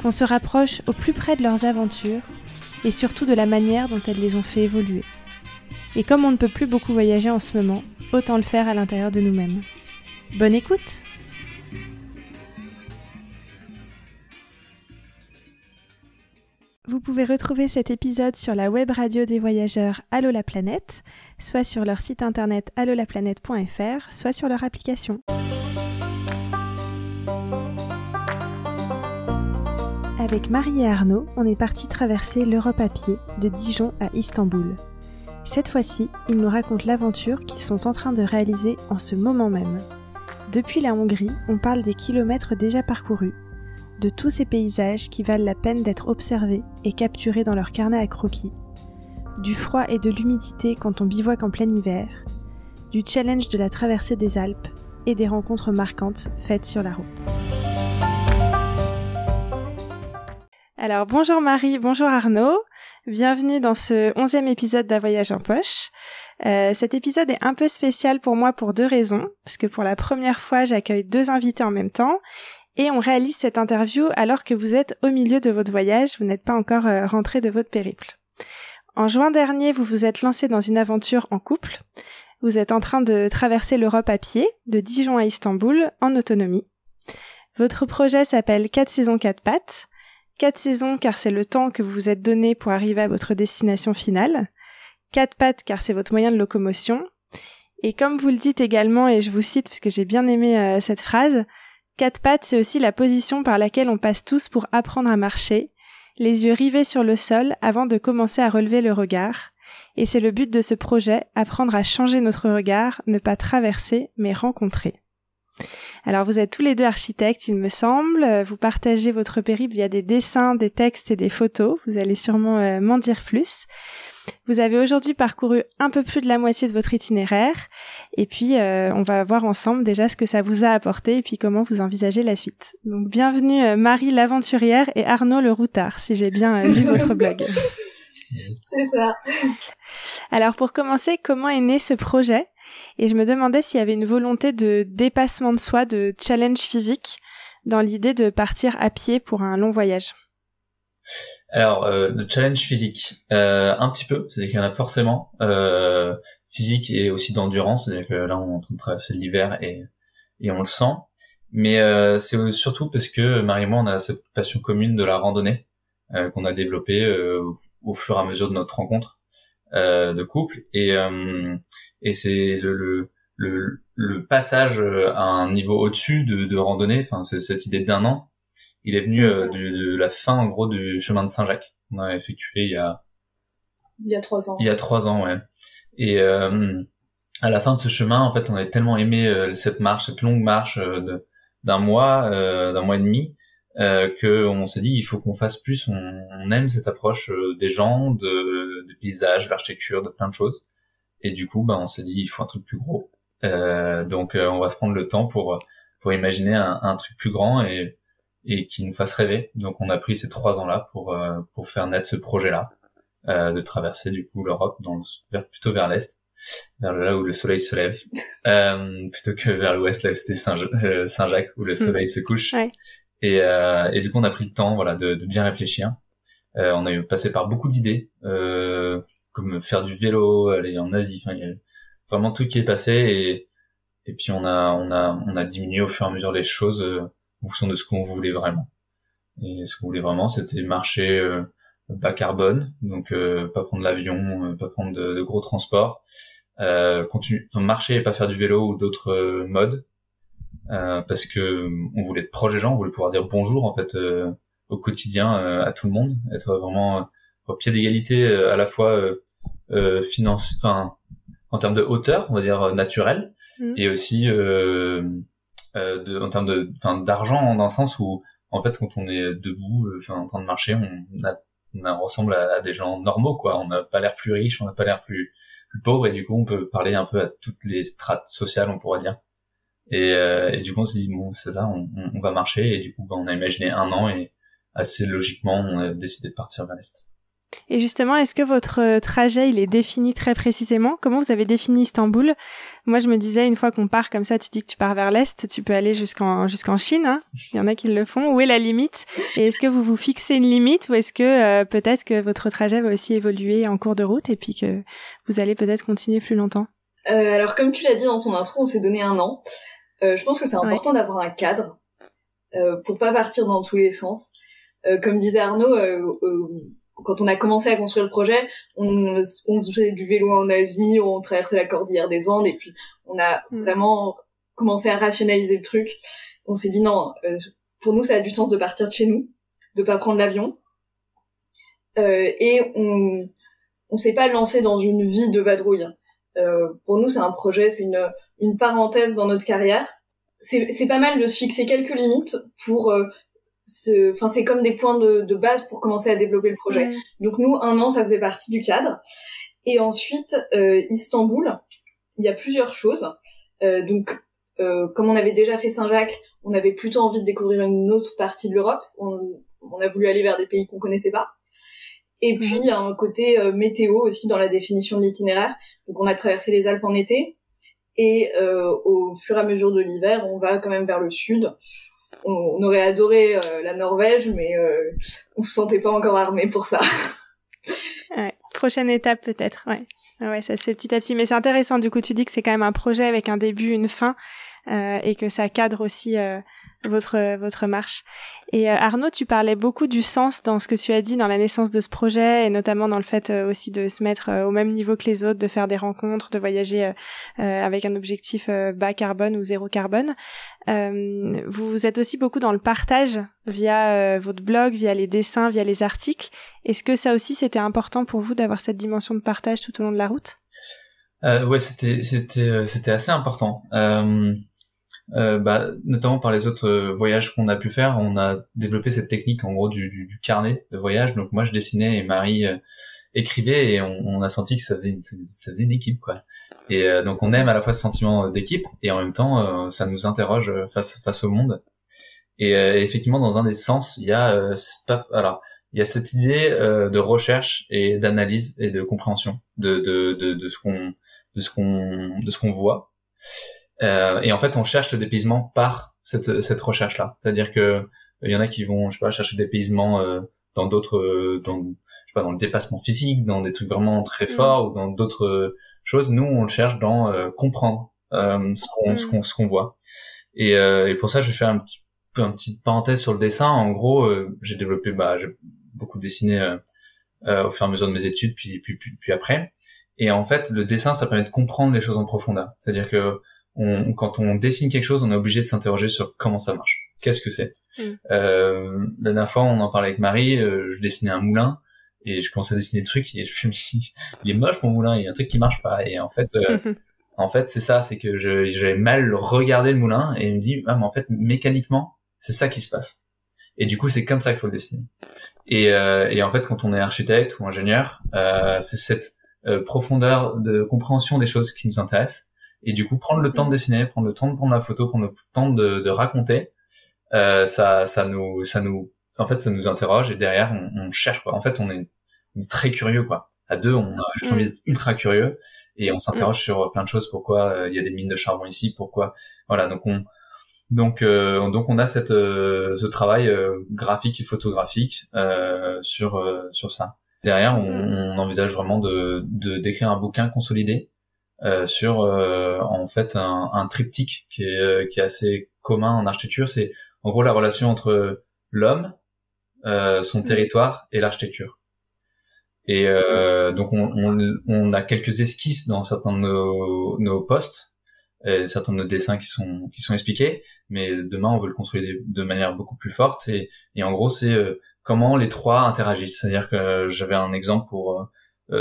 qu'on se rapproche au plus près de leurs aventures et surtout de la manière dont elles les ont fait évoluer. Et comme on ne peut plus beaucoup voyager en ce moment, autant le faire à l'intérieur de nous-mêmes. Bonne écoute Vous pouvez retrouver cet épisode sur la web radio des voyageurs Allo la soit sur leur site internet allolaplanète.fr, soit sur leur application. Avec Marie et Arnaud, on est parti traverser l'Europe à pied, de Dijon à Istanbul. Cette fois-ci, ils nous racontent l'aventure qu'ils sont en train de réaliser en ce moment même. Depuis la Hongrie, on parle des kilomètres déjà parcourus, de tous ces paysages qui valent la peine d'être observés et capturés dans leur carnet à croquis, du froid et de l'humidité quand on bivouaque en plein hiver, du challenge de la traversée des Alpes et des rencontres marquantes faites sur la route. Alors bonjour Marie, bonjour Arnaud, bienvenue dans ce onzième épisode d'un voyage en poche. Euh, cet épisode est un peu spécial pour moi pour deux raisons, parce que pour la première fois j'accueille deux invités en même temps, et on réalise cette interview alors que vous êtes au milieu de votre voyage, vous n'êtes pas encore euh, rentré de votre périple. En juin dernier, vous vous êtes lancé dans une aventure en couple. Vous êtes en train de traverser l'Europe à pied, de Dijon à Istanbul, en autonomie. Votre projet s'appelle 4 saisons 4 pattes. Quatre saisons car c'est le temps que vous vous êtes donné pour arriver à votre destination finale. Quatre pattes car c'est votre moyen de locomotion. Et comme vous le dites également, et je vous cite parce que j'ai bien aimé euh, cette phrase, quatre pattes c'est aussi la position par laquelle on passe tous pour apprendre à marcher, les yeux rivés sur le sol avant de commencer à relever le regard. Et c'est le but de ce projet, apprendre à changer notre regard, ne pas traverser, mais rencontrer. Alors vous êtes tous les deux architectes, il me semble. Euh, vous partagez votre périple via des dessins, des textes et des photos. Vous allez sûrement euh, m'en dire plus. Vous avez aujourd'hui parcouru un peu plus de la moitié de votre itinéraire. Et puis euh, on va voir ensemble déjà ce que ça vous a apporté et puis comment vous envisagez la suite. Donc bienvenue Marie l'aventurière et Arnaud le routard, si j'ai bien lu votre blog. C'est ça. Alors pour commencer, comment est né ce projet? Et je me demandais s'il y avait une volonté de dépassement de soi, de challenge physique, dans l'idée de partir à pied pour un long voyage. Alors, euh, de challenge physique, euh, un petit peu, c'est-à-dire qu'il y en a forcément, euh, physique et aussi d'endurance, c'est-à-dire que là on est en train de traverser l'hiver et, et on le sent, mais euh, c'est surtout parce que Marie et moi on a cette passion commune de la randonnée qu'on a développée au, fur et à mesure de notre rencontre de couple et et c'est le, le, le, passage euh, à un niveau au-dessus de, de randonnée, enfin c'est cette idée d'un an, il est venu euh, de, la fin en gros du chemin de Saint-Jacques qu'on a effectué il y a il y a trois ans. Il y a trois ans, ouais. Et euh, à la fin de ce chemin, en fait, on avait tellement aimé cette marche, cette longue marche de d'un mois, d'un mois et demi, euh, que on s'est dit il faut qu'on fasse plus. On, on, aime cette approche des gens, de, des paysages, l'architecture, de plein de choses. Et du coup, bah, on s'est dit, il faut un truc plus gros. Euh, donc, euh, on va se prendre le temps pour pour imaginer un, un, truc plus grand et et qui nous fasse rêver. Donc, on a pris ces trois ans-là pour euh, pour faire naître ce projet-là, de traverser du coup l'Europe dans vers, plutôt vers l'est, vers là où le soleil se lève, plutôt que vers l'ouest là où c'était Saint-Jacques où le hmm. soleil se couche. Ouais. Et, et du coup, on a pris le temps, voilà, de, de bien réfléchir. on a passé par beaucoup d'idées. Euh, comme faire du vélo, aller en Asie. Enfin, il y a vraiment tout qui est passé et et puis on a on a on a diminué au fur et à mesure les choses euh, en fonction de ce qu'on voulait vraiment. Et ce qu'on voulait vraiment, c'était marcher euh, bas carbone, donc euh, pas prendre l'avion, pas prendre de, gros transports, continuer, enfin, marcher et pas faire du vélo ou d'autres modes, parce que on voulait être proche des gens, on voulait pouvoir dire bonjour en fait au quotidien à tout le monde, être vraiment au pied d'égalité à la fois euh, finance, enfin en termes de hauteur, on va dire naturelle, mm. et aussi euh, euh, de, en termes de, enfin d'argent dans le sens où en fait, quand on est debout, enfin en train de marcher, on, a, on, ressemble à, des gens normaux, quoi. On n'a pas l'air plus riche, on n'a pas l'air plus, plus pauvre, et du coup, on peut parler un peu à toutes les strates sociales, on pourrait dire. Et, et du coup, on se dit bon, c'est ça, on, on, va marcher, et du coup, bah, on a imaginé un an, et assez logiquement, on a décidé de partir vers l'est. Et justement, est-ce que votre euh, trajet, il est défini très précisément? Comment vous avez défini Istanbul? Moi, je me disais, une fois qu'on part comme ça, tu dis que tu pars vers l'Est, tu peux aller jusqu'en jusqu'en Chine. Hein il y en a qui le font. Où est la limite? Et est-ce que vous vous fixez une limite ou est-ce que euh, peut-être que votre trajet va aussi évoluer en cours de route et puis que vous allez peut-être continuer plus longtemps? Euh, Alors, comme tu l'as dit dans ton intro, on s'est donné un an. Euh, je pense que c'est important d'avoir un cadre pour pas partir dans tous les sens. comme disait Arnaud, quand on a commencé à construire le projet, on, on faisait du vélo en Asie, on traversait la cordillère des Andes, et puis on a mm. vraiment commencé à rationaliser le truc. On s'est dit non, euh, pour nous, ça a du sens de partir de chez nous, de pas prendre l'avion, euh, et on on s'est pas lancé dans une vie de vadrouille. Euh, pour nous, c'est un projet, c'est une une parenthèse dans notre carrière. C'est c'est pas mal de se fixer quelques limites pour euh, enfin c'est comme des points de, de, base pour commencer à développer le projet. Donc nous un an ça faisait partie du cadre. Et ensuite euh, Istanbul, il y a plusieurs choses. Euh, donc euh, comme on avait déjà fait Saint-Jacques, on avait plutôt envie de découvrir une autre partie de l'Europe. On, on, a voulu aller vers des pays qu'on connaissait pas. Et puis il y a un côté euh, météo aussi dans la définition de l'itinéraire. Donc on a traversé les Alpes en été et euh, au fur et à mesure de l'hiver, on va quand même vers le sud on, aurait adoré euh, la Norvège, mais euh, on se sentait pas encore armé pour ça. Ouais, prochaine étape peut-être, ouais. Ouais, ça se fait petit à petit, mais c'est intéressant. Du coup, tu dis que c'est quand même un projet avec un début, une fin, euh, et que ça cadre aussi euh, votre votre marche. Et euh, Arnaud, tu parlais beaucoup du sens dans ce que tu as dit dans la naissance de ce projet et notamment dans le fait euh, aussi de se mettre euh, au même niveau que les autres, de faire des rencontres, de voyager avec un objectif bas carbone ou zéro carbone. vous êtes aussi beaucoup dans le partage via votre blog, via les dessins, via les articles. Est-ce que ça aussi c'était important pour vous d'avoir cette dimension de partage tout au long de la route? Euh, Ouais, c'était c'était c'était assez important. Euh, bah, notamment par les autres euh, voyages qu'on a pu faire, on a développé cette technique en gros du, du, du carnet de voyage. Donc moi je dessinais et Marie euh, écrivait et on, on, a senti que ça faisait une, ça faisait une équipe quoi. Et donc on aime à la fois ce sentiment d'équipe et en même temps ça nous interroge face face au monde. Et effectivement dans un des sens il y a pas, alors il y a cette idée de recherche et d'analyse et de compréhension de de, de, de ce qu'on de ce qu'on de ce qu'on voit euh, et en fait, on cherche le dépaysement par cette, cette recherche-là. C'est-à-dire que il y en a qui vont, je sais pas, chercher dépaysement euh, dans d'autres, euh, dans, je sais pas, dans le dépassement physique, dans des trucs vraiment très mm. forts ou dans d'autres choses. Nous, on le cherche dans comprendre ce qu'on, ce mm. qu'on, ce qu'on voit. Et, et pour ça, je vais faire un petit une petite parenthèse sur le dessin. En gros, j'ai développé, bah, j'ai beaucoup dessiné au fur et à mesure de mes études, puis, puis, puis, puis après. Et en fait, le dessin, ça permet de comprendre les choses en profondeur. C'est-à-dire que on, quand on dessine quelque chose, on est obligé de s'interroger sur comment ça marche. Qu'est-ce que c'est mm. euh, La dernière fois, on en parlait avec Marie. Euh, je dessinais un moulin et je commençais à dessiner des trucs et je me suis il est moche mon moulin, il y a un truc qui marche pas. Et en fait, euh, en fait, c'est ça, c'est que j'avais mal regardé le moulin et il me dit ah mais en fait mécaniquement c'est ça qui se passe. Et du coup, c'est comme ça qu'il faut le dessiner. Et, euh, et en fait, quand on est architecte ou ingénieur, euh, c'est cette euh, profondeur de compréhension des choses qui nous intéressent et du coup, prendre le temps de dessiner, prendre le temps de prendre la photo, prendre le temps de, de raconter, euh, ça, ça nous, ça nous, en fait, ça nous interroge et derrière, on, on cherche. Quoi. En fait, on est, très curieux, quoi. À deux, on a juste envie d'être ultra curieux et on s'interroge sur plein de choses. Pourquoi euh, il y a des mines de charbon ici? Pourquoi? Voilà. Donc on, donc, euh, donc on a cette, euh, ce travail graphique et photographique sur sur ça. Derrière, on, on envisage vraiment de d'écrire un bouquin consolidé euh, sur euh, en fait un, un, triptyque qui est, euh, qui est assez commun en architecture. C'est en gros la relation entre l'homme, son mm. territoire et l'architecture. Et donc on, on, on, a quelques esquisses dans certains de nos, nos postes, et certains de nos dessins qui sont qui sont expliqués, mais demain on veut le construire de manière beaucoup plus forte. Et, et en gros c'est comment les trois interagissent. C'est-à-dire que j'avais un exemple pour euh,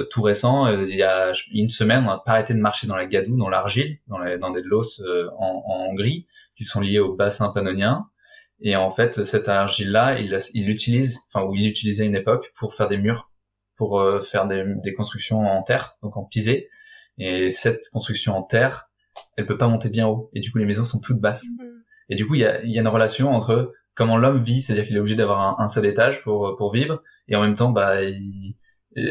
tout récent, euh, il y a une semaine, on n'a pas arrêté de marcher dans la gadoue, dans l'argile, dans, dans des losses euh, en, en, Hongrie, qui sont liés au bassin pannonien. Et en fait, cette argile-là, il l'utilise, enfin, ou il l'utilisait à une époque pour faire des murs, pour euh, faire des, des, constructions en terre, donc en pisé. Et cette construction en terre, elle peut pas monter bien haut. Et du coup, les maisons sont toutes basses. Mhm. Et du coup, il y a, y a, une relation entre comment l'homme vit, c'est-à-dire qu'il est obligé d'avoir un, un, seul étage pour pour vivre, et en même temps, bah, il,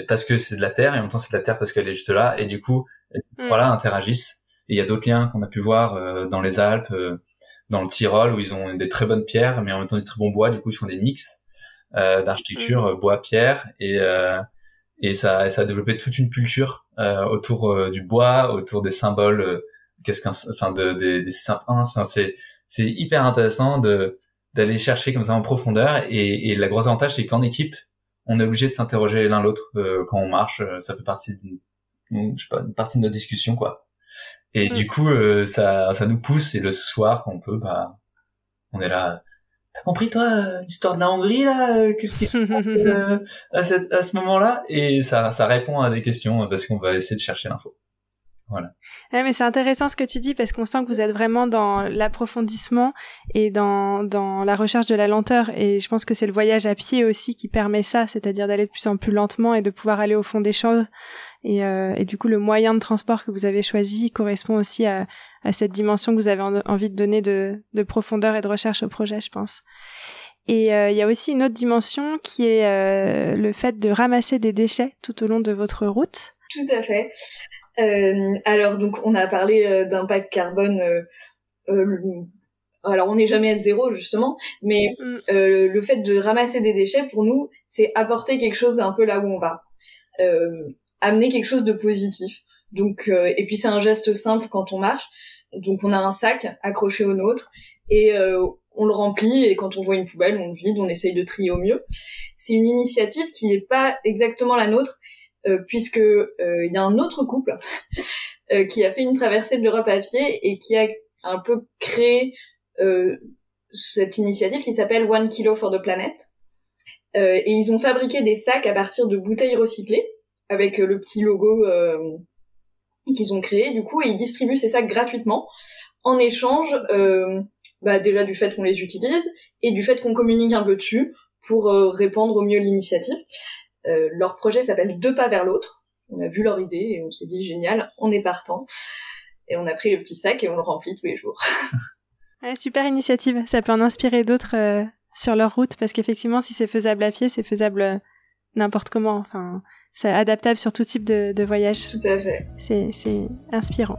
parce que c'est de la terre, et en même temps c'est de la terre parce qu'elle est juste là, et du coup, mm. voilà, interagissent. Et il y a d'autres liens qu'on a pu voir euh, dans les Alpes, euh, dans le Tyrol, où ils ont des très bonnes pierres, mais en même temps des très bons bois. Du coup, ils font des mix euh, d'architecture mm. bois-pierre, et et ça, ça a développé toute une culture autour du bois, autour des symboles. Qu'est-ce qu'un, enfin, de, des, des Enfin, c'est c'est hyper intéressant de d'aller chercher comme ça en profondeur. Et, et la grosse avantage, c'est qu'en équipe, on est obligé de s'interroger l'un l'autre euh, quand on marche. Euh, ça fait partie d'une, je sais pas, une partie de notre discussion, quoi. Et mm. du coup, euh, ça, ça nous pousse. Et le soir, quand on peut, bah, on est là. T'as compris toi l'histoire de la Hongrie là Qu'est-ce qui se passe à, cette, à ce moment-là? Et ça, ça répond à des questions parce qu'on va essayer de chercher l'info. Voilà. Ouais, mais c'est intéressant ce que tu dis parce qu'on sent que vous êtes vraiment dans l'approfondissement et dans, dans la recherche de la lenteur. Et je pense que c'est le voyage à pied aussi qui permet ça, c'est-à-dire d'aller de plus en plus lentement et de pouvoir aller au fond des choses. Et, euh, et du coup, le moyen de transport que vous avez choisi correspond aussi à, à cette dimension que vous avez envie de donner de, de profondeur et de recherche au projet, je pense. Et euh, il y a aussi une autre dimension qui est euh, le fait de ramasser des déchets tout au long de votre route. Tout à fait. Euh, alors donc on a parlé euh, d'impact carbone. Euh, alors on n'est jamais à zéro justement, mais mm. le fait de ramasser des déchets pour nous, c'est apporter quelque chose un peu là où on va, amener quelque chose de positif. Donc et puis c'est un geste simple quand on marche. Donc on a un sac accroché au nôtre et on le remplit et quand on voit une poubelle, on le vide, on essaye de trier au mieux. C'est une initiative qui n'est pas exactement la nôtre, euh, puisque euh, il y a un autre couple euh, qui a fait une traversée de l'Europe à pied et qui a un peu créé cette initiative qui s'appelle One Kilo for the Planet. et ils ont fabriqué des sacs à partir de bouteilles recyclées avec le petit logo qu'ils ont créé du coup ils distribuent ces sacs gratuitement en échange bah, déjà du fait qu'on les utilise et du fait qu'on communique un peu dessus pour répandre au mieux l'initiative. Euh, leur projet s'appelle Deux pas vers l'autre. On a vu leur idée et on s'est dit génial, on est partant. Et on a pris le petit sac et on le remplit tous les jours. super initiative. Ça peut en inspirer d'autres euh, sur leur route parce qu'effectivement, si c'est faisable à pied, c'est faisable euh, n'importe comment. Enfin, c'est adaptable sur tout type de, de voyage. Tout à fait. C'est inspirant.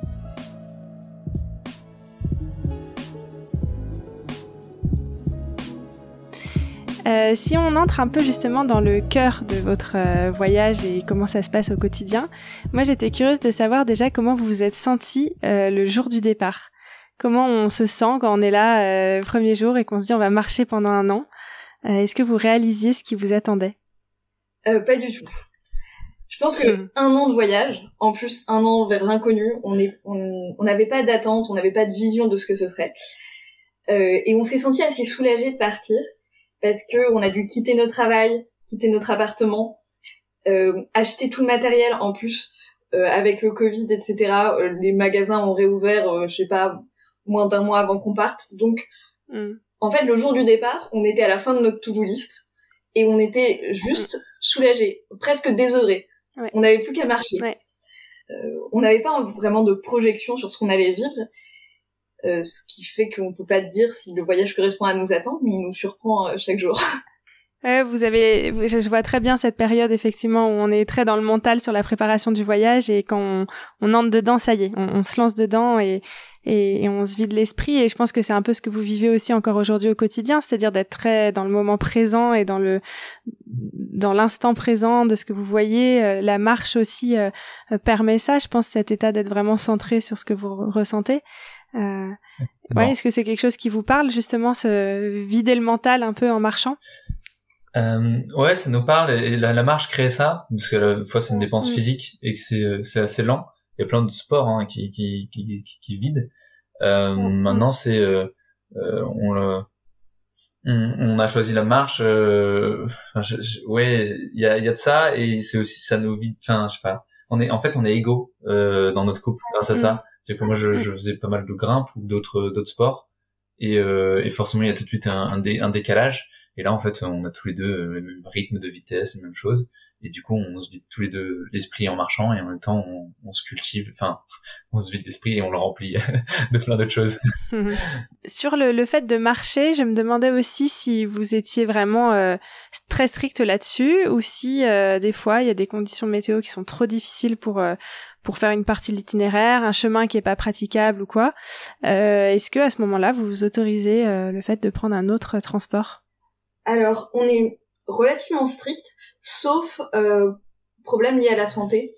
Euh, si on entre un peu justement dans le cœur de votre euh, voyage et comment ça se passe au quotidien, moi j'étais curieuse de savoir déjà comment vous vous êtes senti euh, le jour du départ. Comment on se sent quand on est là premier jour et qu'on se dit on va marcher pendant un an. Est-ce que vous réalisiez ce qui vous attendait? Pas du tout. Je pense que hmm. un an de voyage, en plus un an vers l'inconnu, on on n'avait pas d'attente, on n'avait pas de vision de ce que ce serait, et on s'est senti assez soulagé de partir parce que on a dû quitter notre travail, quitter notre appartement, euh, acheter tout le matériel en plus euh, avec le Covid, etc. Euh, les magasins ont réouvert, je sais pas, moins d'un mois avant qu'on parte. Donc, mm. en fait, le jour du départ, on était à la fin de notre to-do list et on était juste soulagés, presque désœuvrés. On n'avait plus qu'à marcher. on n'avait pas vraiment de projection sur ce qu'on allait vivre euh, ce qui fait qu'on peut pas dire si le voyage correspond à nos attentes, mais il nous surprend euh, chaque jour. Ouais, vous avez, je vois très bien cette période effectivement où on est très dans le mental sur la préparation du voyage et quand on, on entre dedans, ça y est, on, se lance dedans et, et, on se vide l'esprit et je pense que c'est un peu ce que vous vivez aussi encore aujourd'hui au quotidien, c'est-à-dire d'être très dans le moment présent et dans le dans l'instant présent de ce que vous voyez. Euh, la marche aussi permet ça, je pense, cet état d'être vraiment centré sur ce que vous ressentez. Euh, ouais, est-ce que c'est quelque chose qui vous parle justement, se vider le mental un peu en marchant? Euh, Ouais, ça nous parle et la, marche crée ça parce que la fois c'est une dépense mm. physique et que c'est euh, c'est assez lent. Il y a plein de sports hein, qui, qui qui qui, vident. Euh, mm. Maintenant c'est euh, euh, on le on, a choisi la marche. Euh, ouais, il y a, y a de ça et c'est aussi ça nous vide. Enfin, je sais pas. On est en fait on est égaux euh, dans notre couple grâce à mm. ça c'est que moi, je, je, faisais pas mal de grimpe ou d'autres d'autres sports. et, euh, et forcément il y a tout de suite un, un, décalage. Et là en fait on a tous les deux le même rythme de vitesse, la même chose. Et du coup on se vide tous les deux l'esprit en marchant et en même temps on, on se cultive, enfin on se vide l'esprit et on le remplit de plein d'autres choses. Sur le, le, fait de marcher, je me demandais aussi si vous étiez vraiment euh, très strict là-dessus ou si euh, des fois il y a des conditions météo qui sont trop difficiles pour euh, pour faire une partie de l'itinéraire, un chemin qui est pas praticable ou quoi. Euh, Est-ce que à ce moment-là, vous vous autorisez euh, le fait de prendre un autre transport? Alors, on est relativement strict, sauf euh, problème lié à la santé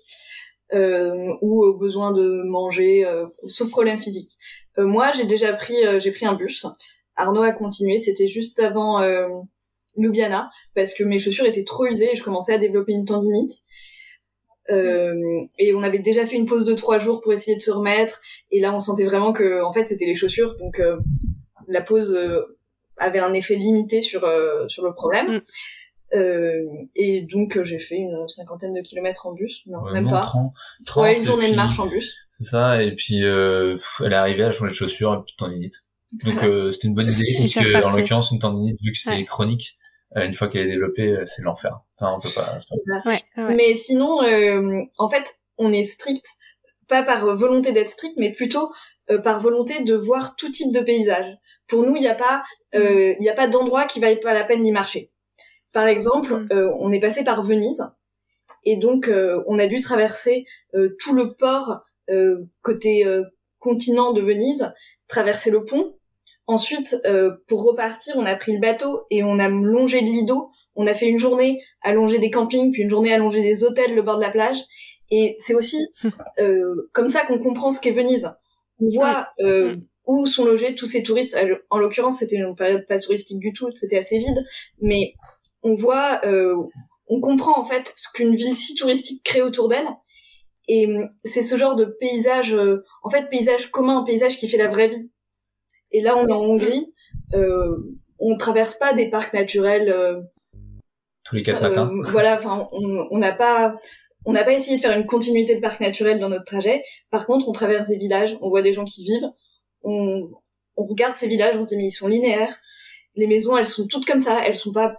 euh, ou au besoin de manger, euh, sauf problème physique. Euh, moi, j'ai déjà pris, j'ai pris un bus. Arnaud a continué. C'était juste avant Ljubljana parce que mes chaussures étaient trop usées et je commençais à développer une tendinite. Euh, et on avait déjà fait une pause de trois jours pour essayer de se remettre. Et là, on sentait vraiment que, en fait, c'était les chaussures. Donc, euh, la pause euh, avait un effet limité sur sur le problème. Euh, et donc j'ai fait une cinquantaine de kilomètres en bus, non même pas. 30, ouais, une journée de marche en bus. C'est ça. Et puis euh, elle est arrivée à changer de chaussures et puis tendinite. Donc euh, c'était une bonne idée parce que en l'occurrence une tendinite vu que c'est chronique, euh, une fois qu'elle est développée, euh, c'est l'enfer. Enfin, on peut pas. pas... Mais sinon, euh, en fait, on est strict, pas par volonté d'être strict, mais plutôt par volonté de voir tout type de paysage. Pour nous, il n'y a pas, il a pas d'endroit qui vaille pas la peine d'y marcher. Par exemple, mm. on est passé par Venise, et donc on a dû traverser tout le port côté continent de Venise, traverser le pont, Ensuite, euh, pour repartir, on a pris le bateau et on a longé le Lido. On a fait une journée à longer des campings, puis une journée à longer des hôtels le bord de la plage. Et c'est aussi euh, comme ça qu'on comprend ce qu'est Venise. On voit euh, où sont logés tous ces touristes. En l'occurrence, c'était une période pas touristique du tout, c'était assez vide, mais on voit, on comprend en fait ce qu'une ville si touristique crée autour d'elle. Et c'est ce genre de paysage, en fait, paysage commun, paysage qui fait la vraie vie et là, on est en Hongrie. Euh, on traverse pas des parcs naturels. Euh, Tous les quatre matins. Euh, voilà, enfin, on n'a pas, on n'a pas essayé de faire une continuité de parcs naturels dans notre trajet. Par contre, on traverse des villages, on voit des gens qui vivent. On, on regarde ces villages, on se dit mais ils sont linéaires. Les maisons, elles sont toutes comme ça. Elles sont pas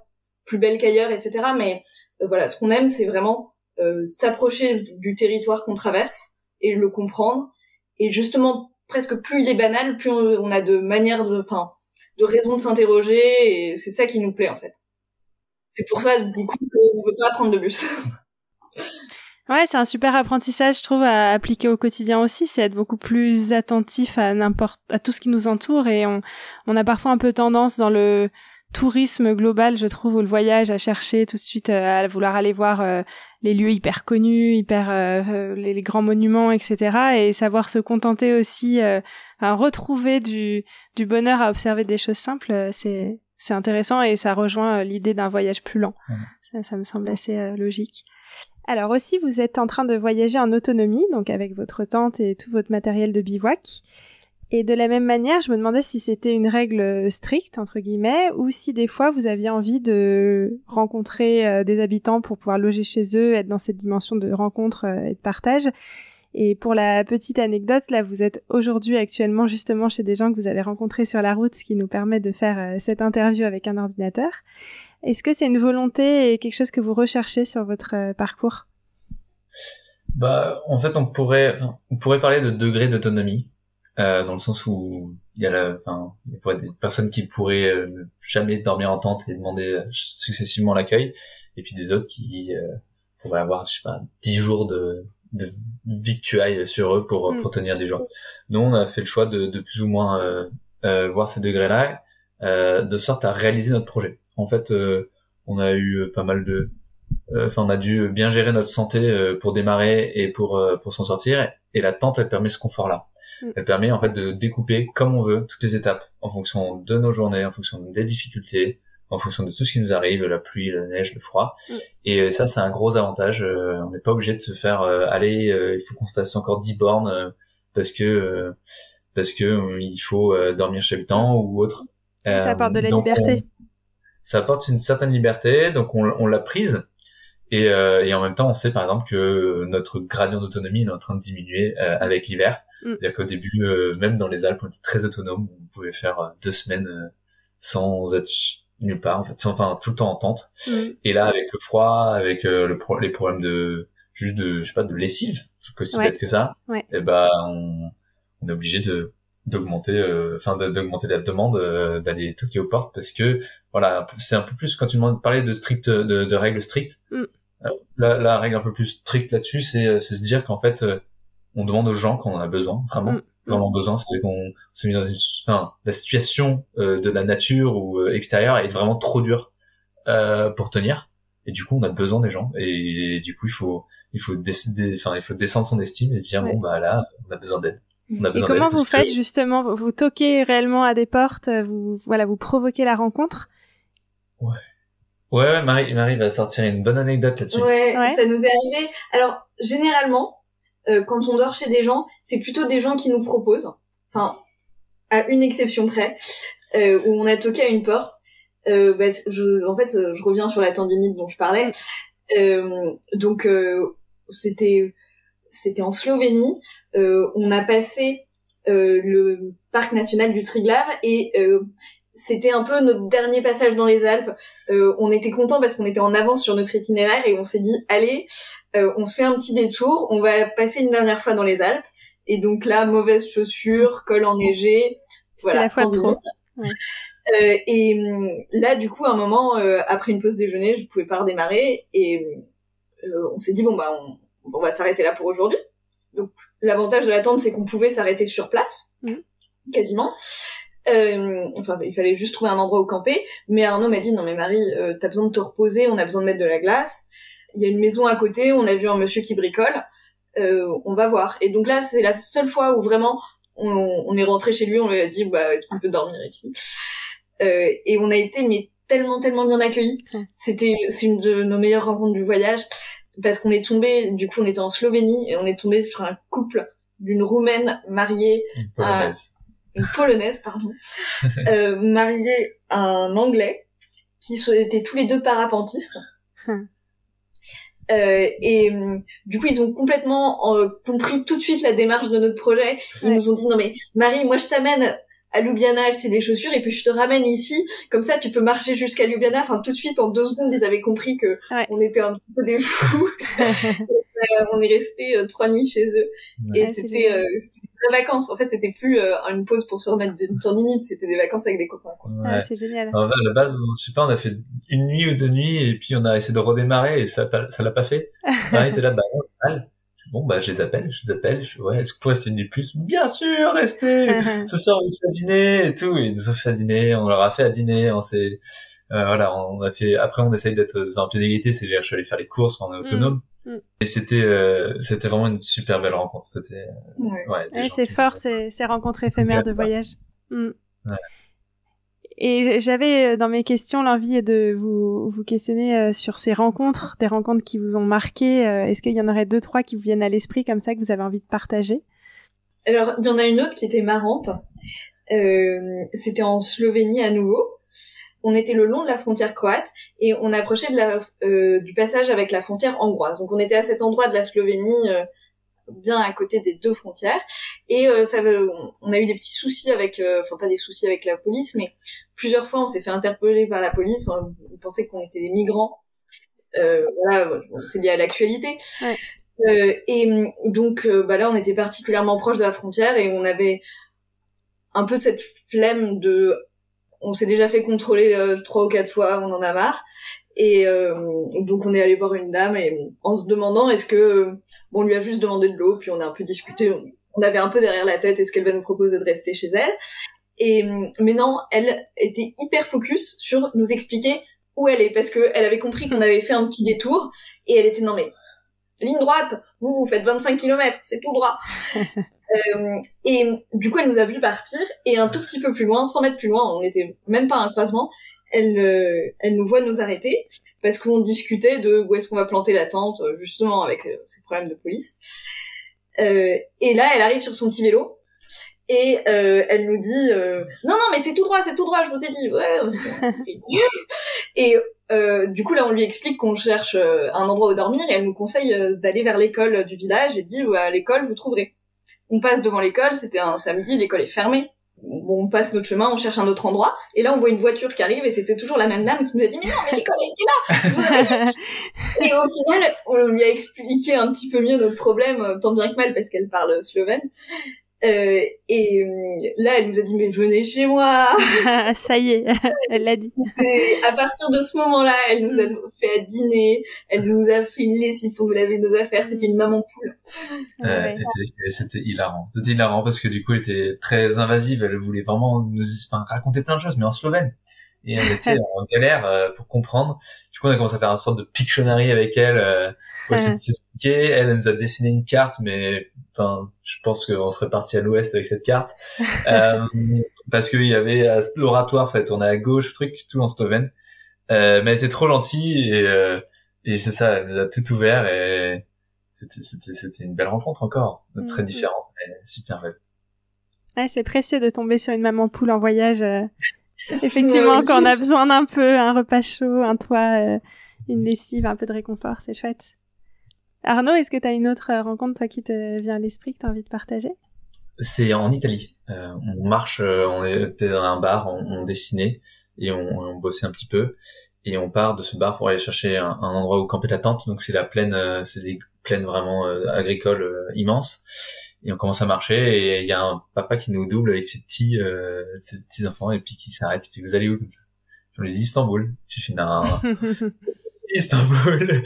plus belles qu'ailleurs, etc. Mais euh, voilà, ce qu'on aime, c'est vraiment euh, s'approcher du territoire qu'on traverse et le comprendre et justement presque plus il est banal, plus on, a de manières de, enfin, de raisons de s'interroger et c'est ça qui nous plaît en fait. C'est pour ça du coup qu'on veut pas prendre de bus. Ouais, c'est un super apprentissage, je trouve, à appliquer au quotidien aussi. C'est être beaucoup plus attentif à n'importe, à tout ce qui nous entoure et on, on a parfois un peu tendance dans le tourisme global, je trouve, ou le voyage à chercher tout de suite, euh, à vouloir aller voir euh, les lieux hyper connus, hyper euh, les, grands monuments, etc. Et savoir se contenter aussi, à retrouver du, du bonheur à observer des choses simples, c'est c'est intéressant et ça rejoint l'idée d'un voyage plus lent. Ça, ça, me semble assez logique. Alors aussi, vous êtes en train de voyager en autonomie, donc avec votre tente et tout votre matériel de bivouac. Et de la même manière, je me demandais si c'était une règle stricte, entre guillemets, ou si des fois vous aviez envie de rencontrer euh, des habitants pour pouvoir loger chez eux, être dans cette dimension de rencontre euh, et de partage. Et pour la petite anecdote, là, vous êtes aujourd'hui actuellement justement chez des gens que vous avez rencontrés sur la route, ce qui nous permet de faire euh, cette interview avec un ordinateur. Est-ce que c'est une volonté et quelque chose que vous recherchez sur votre parcours? Bah, en fait, on pourrait, on pourrait parler de degré d'autonomie. Euh, dans le sens où il y a la, enfin, il a des personnes qui pourraient euh, jamais dormir en tente et demander euh, successivement l'accueil, et puis des autres qui pourraient avoir, je sais pas, dix jours de, de victuailles sur eux pour, mm. pour tenir des gens. Nous, on a fait le choix de, de plus ou moins voir ces degrés-là, de sorte à réaliser notre projet. En fait, on a eu pas mal de, enfin, on a dû bien gérer notre santé pour démarrer et pour pour s'en sortir, et la tente, elle permet ce confort-là. Mm. Elle permet en fait de découper comme on veut toutes les étapes en fonction de nos journées, en fonction des difficultés, en fonction de tout ce qui nous arrive, la pluie, la neige, le froid. Mm. Et euh, ça, c'est un gros avantage. Euh, on n'est pas obligé de se faire euh, aller. il faut qu'on fasse encore 10 bornes parce que parce que il faut dormir chez le temps ou autre. ça apporte de la liberté. ça apporte une certaine liberté, donc on, on l'a prise. Et, euh, et en même temps, on sait par exemple que notre gradient d'autonomie est en train de diminuer euh, avec l'hiver. Mm. C'est-à-dire qu'au début, euh, même dans les Alpes, on était très autonome. On pouvait faire deux semaines sans être nulle part, en fait, sans, enfin tout le temps en tente. Mm. Et là, avec le froid, avec euh, le pro- les problèmes de juste de, je sais pas, de lessive, c'est aussi Ouais. bête que ça. Ouais. Et ben, on, on est obligé de d'augmenter, enfin d'augmenter la demande, euh, d'aller toquer aux portes parce que voilà, c'est un peu plus quand tu demandes parler de strict, de, de règles strictes. Mm. La, la règle un peu plus stricte là-dessus, c'est euh, se dire qu'en fait, euh, on demande aux gens quand on en a besoin, vraiment, Mm. vraiment besoin, c'est qu'on s'est mis dans une, enfin, la situation euh, de la nature ou euh, extérieure est vraiment trop dure euh, pour tenir, et du coup, on a besoin des gens, et, du coup, il faut, il faut décider, enfin, il faut descendre son estime et se dire Ouais. bon bah là, on a besoin d'aide. On a Et besoin d'aide comment vous que- faites justement? Vous, vous toquez réellement à des portes, vous voilà, vous provoquez la rencontre? Ouais, ouais, Marie, Marie va sortir une bonne anecdote là-dessus. Ouais, Ouais. ça nous est arrivé. Alors, généralement, euh, quand on dort chez des gens, c'est plutôt des gens qui nous proposent. Enfin, à une exception près, euh, où on a toqué à une porte. Euh, bah, je, en fait, euh, je reviens sur la tendinite dont je parlais. Euh, donc, euh, c'était, c'était en Slovénie. Euh, on a passé euh, le parc national du Triglav et euh, c'était un peu notre dernier passage dans les Alpes. Euh, on était content parce qu'on était en avance sur notre itinéraire et on s'est dit allez, euh, on se fait un petit détour, on va passer une dernière fois dans les Alpes. Et donc là, mauvaise chaussure, col enneigé, voilà. la fois trop. Ouais. Euh, et hum, là, du coup, à un moment, euh, après une pause déjeuner, je pouvais pas redémarrer et euh, on s'est dit bon bah on, on va s'arrêter là pour aujourd'hui. Donc l'avantage de la tente, c'est qu'on pouvait s'arrêter sur place, Mhm. quasiment. Euh, enfin, il fallait juste trouver un endroit où camper. Mais Arnaud m'a dit non mais Marie, euh, t'as besoin de te reposer, on a besoin de mettre de la glace. Il y a une maison à côté, on a vu un monsieur qui bricole. Euh, on va voir. Et donc là, c'est la seule fois où vraiment on, on est rentré chez lui, on lui a dit bah est-ce qu'on peut dormir ici? Euh, et on a été mais tellement tellement bien accueillis. C'était c'est une de nos meilleures rencontres du voyage parce qu'on est tombé du coup on était en Slovénie et on est tombé sur un couple d'une roumaine mariée Une polonaise. Une polonaise pardon euh, mariée à un anglais qui étaient tous les deux parapentistes Hmm. Euh, et hum, du coup ils ont complètement euh, compris tout de suite la démarche de notre projet ils Ouais. nous ont dit non mais Marie moi je t'amène à Ljubljana acheter des chaussures et puis je te ramène ici comme ça tu peux marcher jusqu'à Ljubljana enfin tout de suite en deux secondes ils avaient compris que Ouais. on était un peu des fous Euh, on est resté euh, trois nuits chez eux Ouais. et Ouais, c'est c'était euh, des vraies vacances en fait c'était plus euh, une pause pour se remettre d'une tendinite c'était des vacances avec des copains quoi. Ouais. Ah, c'est génial. En fait, à la base, je sais pas, on a fait une nuit ou deux nuits et puis on a essayé de redémarrer et ça, ça l'a pas fait. Marie était là, bah mal. Bon, bah je les appelle, je les appelle. Je ouais, est-ce que vous rester une nuit de plus? Bien sûr, restez. Ce soir, on vous fait à dîner et tout. Et ils nous ont fait à dîner, on leur a fait à dîner, on s'est, euh, voilà, on a fait, après on essaye d'être un pied d'égalité, c'est-à-dire je suis allé faire les courses on est autonome. Mm. Et c'était, euh, c'était vraiment une super belle rencontre. C'était, Ouais. c'est qui- fort ces, ces rencontres éphémères de Ouais. voyage. Mm. Ouais. Et j'avais euh, dans mes questions l'envie de vous, vous questionner euh, sur ces rencontres, des rencontres qui vous ont marqué. Est-ce qu'il y en aurait deux, trois qui vous viennent à l'esprit comme ça que vous avez envie de partager? Alors, il y en a une autre qui était marrante. Euh, c'était en Slovénie à nouveau. On était le long de la frontière croate et on approchait de la, euh, du passage avec la frontière hongroise. Donc, on était à cet endroit de la Slovénie, euh, bien à côté des deux frontières. Et euh, ça, veut- on a eu des petits soucis avec, euh, enfin pas des soucis avec la police, mais plusieurs fois on s'est fait interpeller par la police. On, on pensait qu'on était des migrants. Euh, voilà, c'est lié à l'actualité. Ouais. Euh, et donc bah là on était particulièrement proche de la frontière et on avait un peu cette flemme de on s'est déjà fait contrôler euh, trois ou quatre fois on en a marre et euh, donc on est allé voir une dame et en se demandant est-ce que euh, bon on lui a juste demandé de l'eau puis on a un peu discuté on, on avait un peu derrière la tête est-ce qu'elle va nous proposer de rester chez elle? Et hum, mais non elle était hyper focus sur nous expliquer où elle est parce que elle avait compris qu'on avait fait un petit détour et elle était non mais ligne droite, vous vous faites 25 km, c'est tout droit. Euh, et du coup, elle nous a vu partir et un tout petit peu plus loin, 100 mètres plus loin, on n'était même pas à un croisement, elle, euh, elle nous voit nous arrêter parce qu'on discutait de où est-ce qu'on va planter la tente, euh, justement avec euh, ces problèmes de police. Et là, elle arrive sur son petit vélo et elle nous dit non non mais c'est tout droit, c'est tout droit, je vous ai dit. Ouais. et euh, du coup là on lui explique qu'on cherche euh, un endroit où dormir et elle nous conseille euh, d'aller vers l'école du village et dit à l'école vous trouverez. On passe devant l'école, c'était un samedi, l'école est fermée. Bon, on passe notre chemin, on cherche un autre endroit, et là on voit une voiture qui arrive, et c'était toujours la même dame qui nous a dit mais non mais l'école était là, vous avez dit. et au final on lui a expliqué un petit peu mieux notre problème, tant bien que mal parce qu'elle parle slovène, euh, et euh, là, elle nous a dit mais venez chez moi. Ça y est, elle l'a dit. Et à partir de ce moment-là, elle nous a fait à dîner, elle nous a fait une lessive pour nous laver nos affaires. C'était une maman poule. Euh, c'était hilarant. C'était hilarant parce que du coup, elle était très invasive. Elle voulait vraiment nous enfin, raconter plein de choses, mais en slovène. Et elle était en galère euh, pour comprendre. Du coup, on a commencé à faire une sorte de Pictionary avec elle. Euh, pour essayer de s'expliquer. Elle, elle nous a dessiné une carte, mais enfin, je pense qu'on serait parti à l'ouest avec cette carte, euh, parce qu'il y avait euh, l'oratoire fait tourner à gauche, truc tout en slovène. Euh, mais elle était trop gentille et, euh, et c'est ça, elle nous a tout ouvert et c'était une belle rencontre encore, très mm-hmm. différente, mais super belle. Ouais, c'est précieux de tomber sur une maman poule en voyage. Euh, effectivement, quand on a besoin d'un peu, un repas chaud, un toit, une lessive, un peu de réconfort, c'est chouette. Arnaud, est-ce que tu as une autre euh, rencontre, toi, qui te vient à l'esprit, que tu as envie de partager? C'est en Italie. Euh, on marche, euh, on était dans un bar, on, dessinait et on, bossait un petit peu. Et on part de ce bar pour aller chercher un, endroit où camper la tente. Donc c'est la plaine, c'est des plaines vraiment agricoles immenses. Et on commence à marcher et il y a un papa qui nous double avec ses petits, ses petits enfants et puis qui s'arrête. Puis vous allez où comme ça? On lui dit Istanbul. J'ai fait non. Istanbul.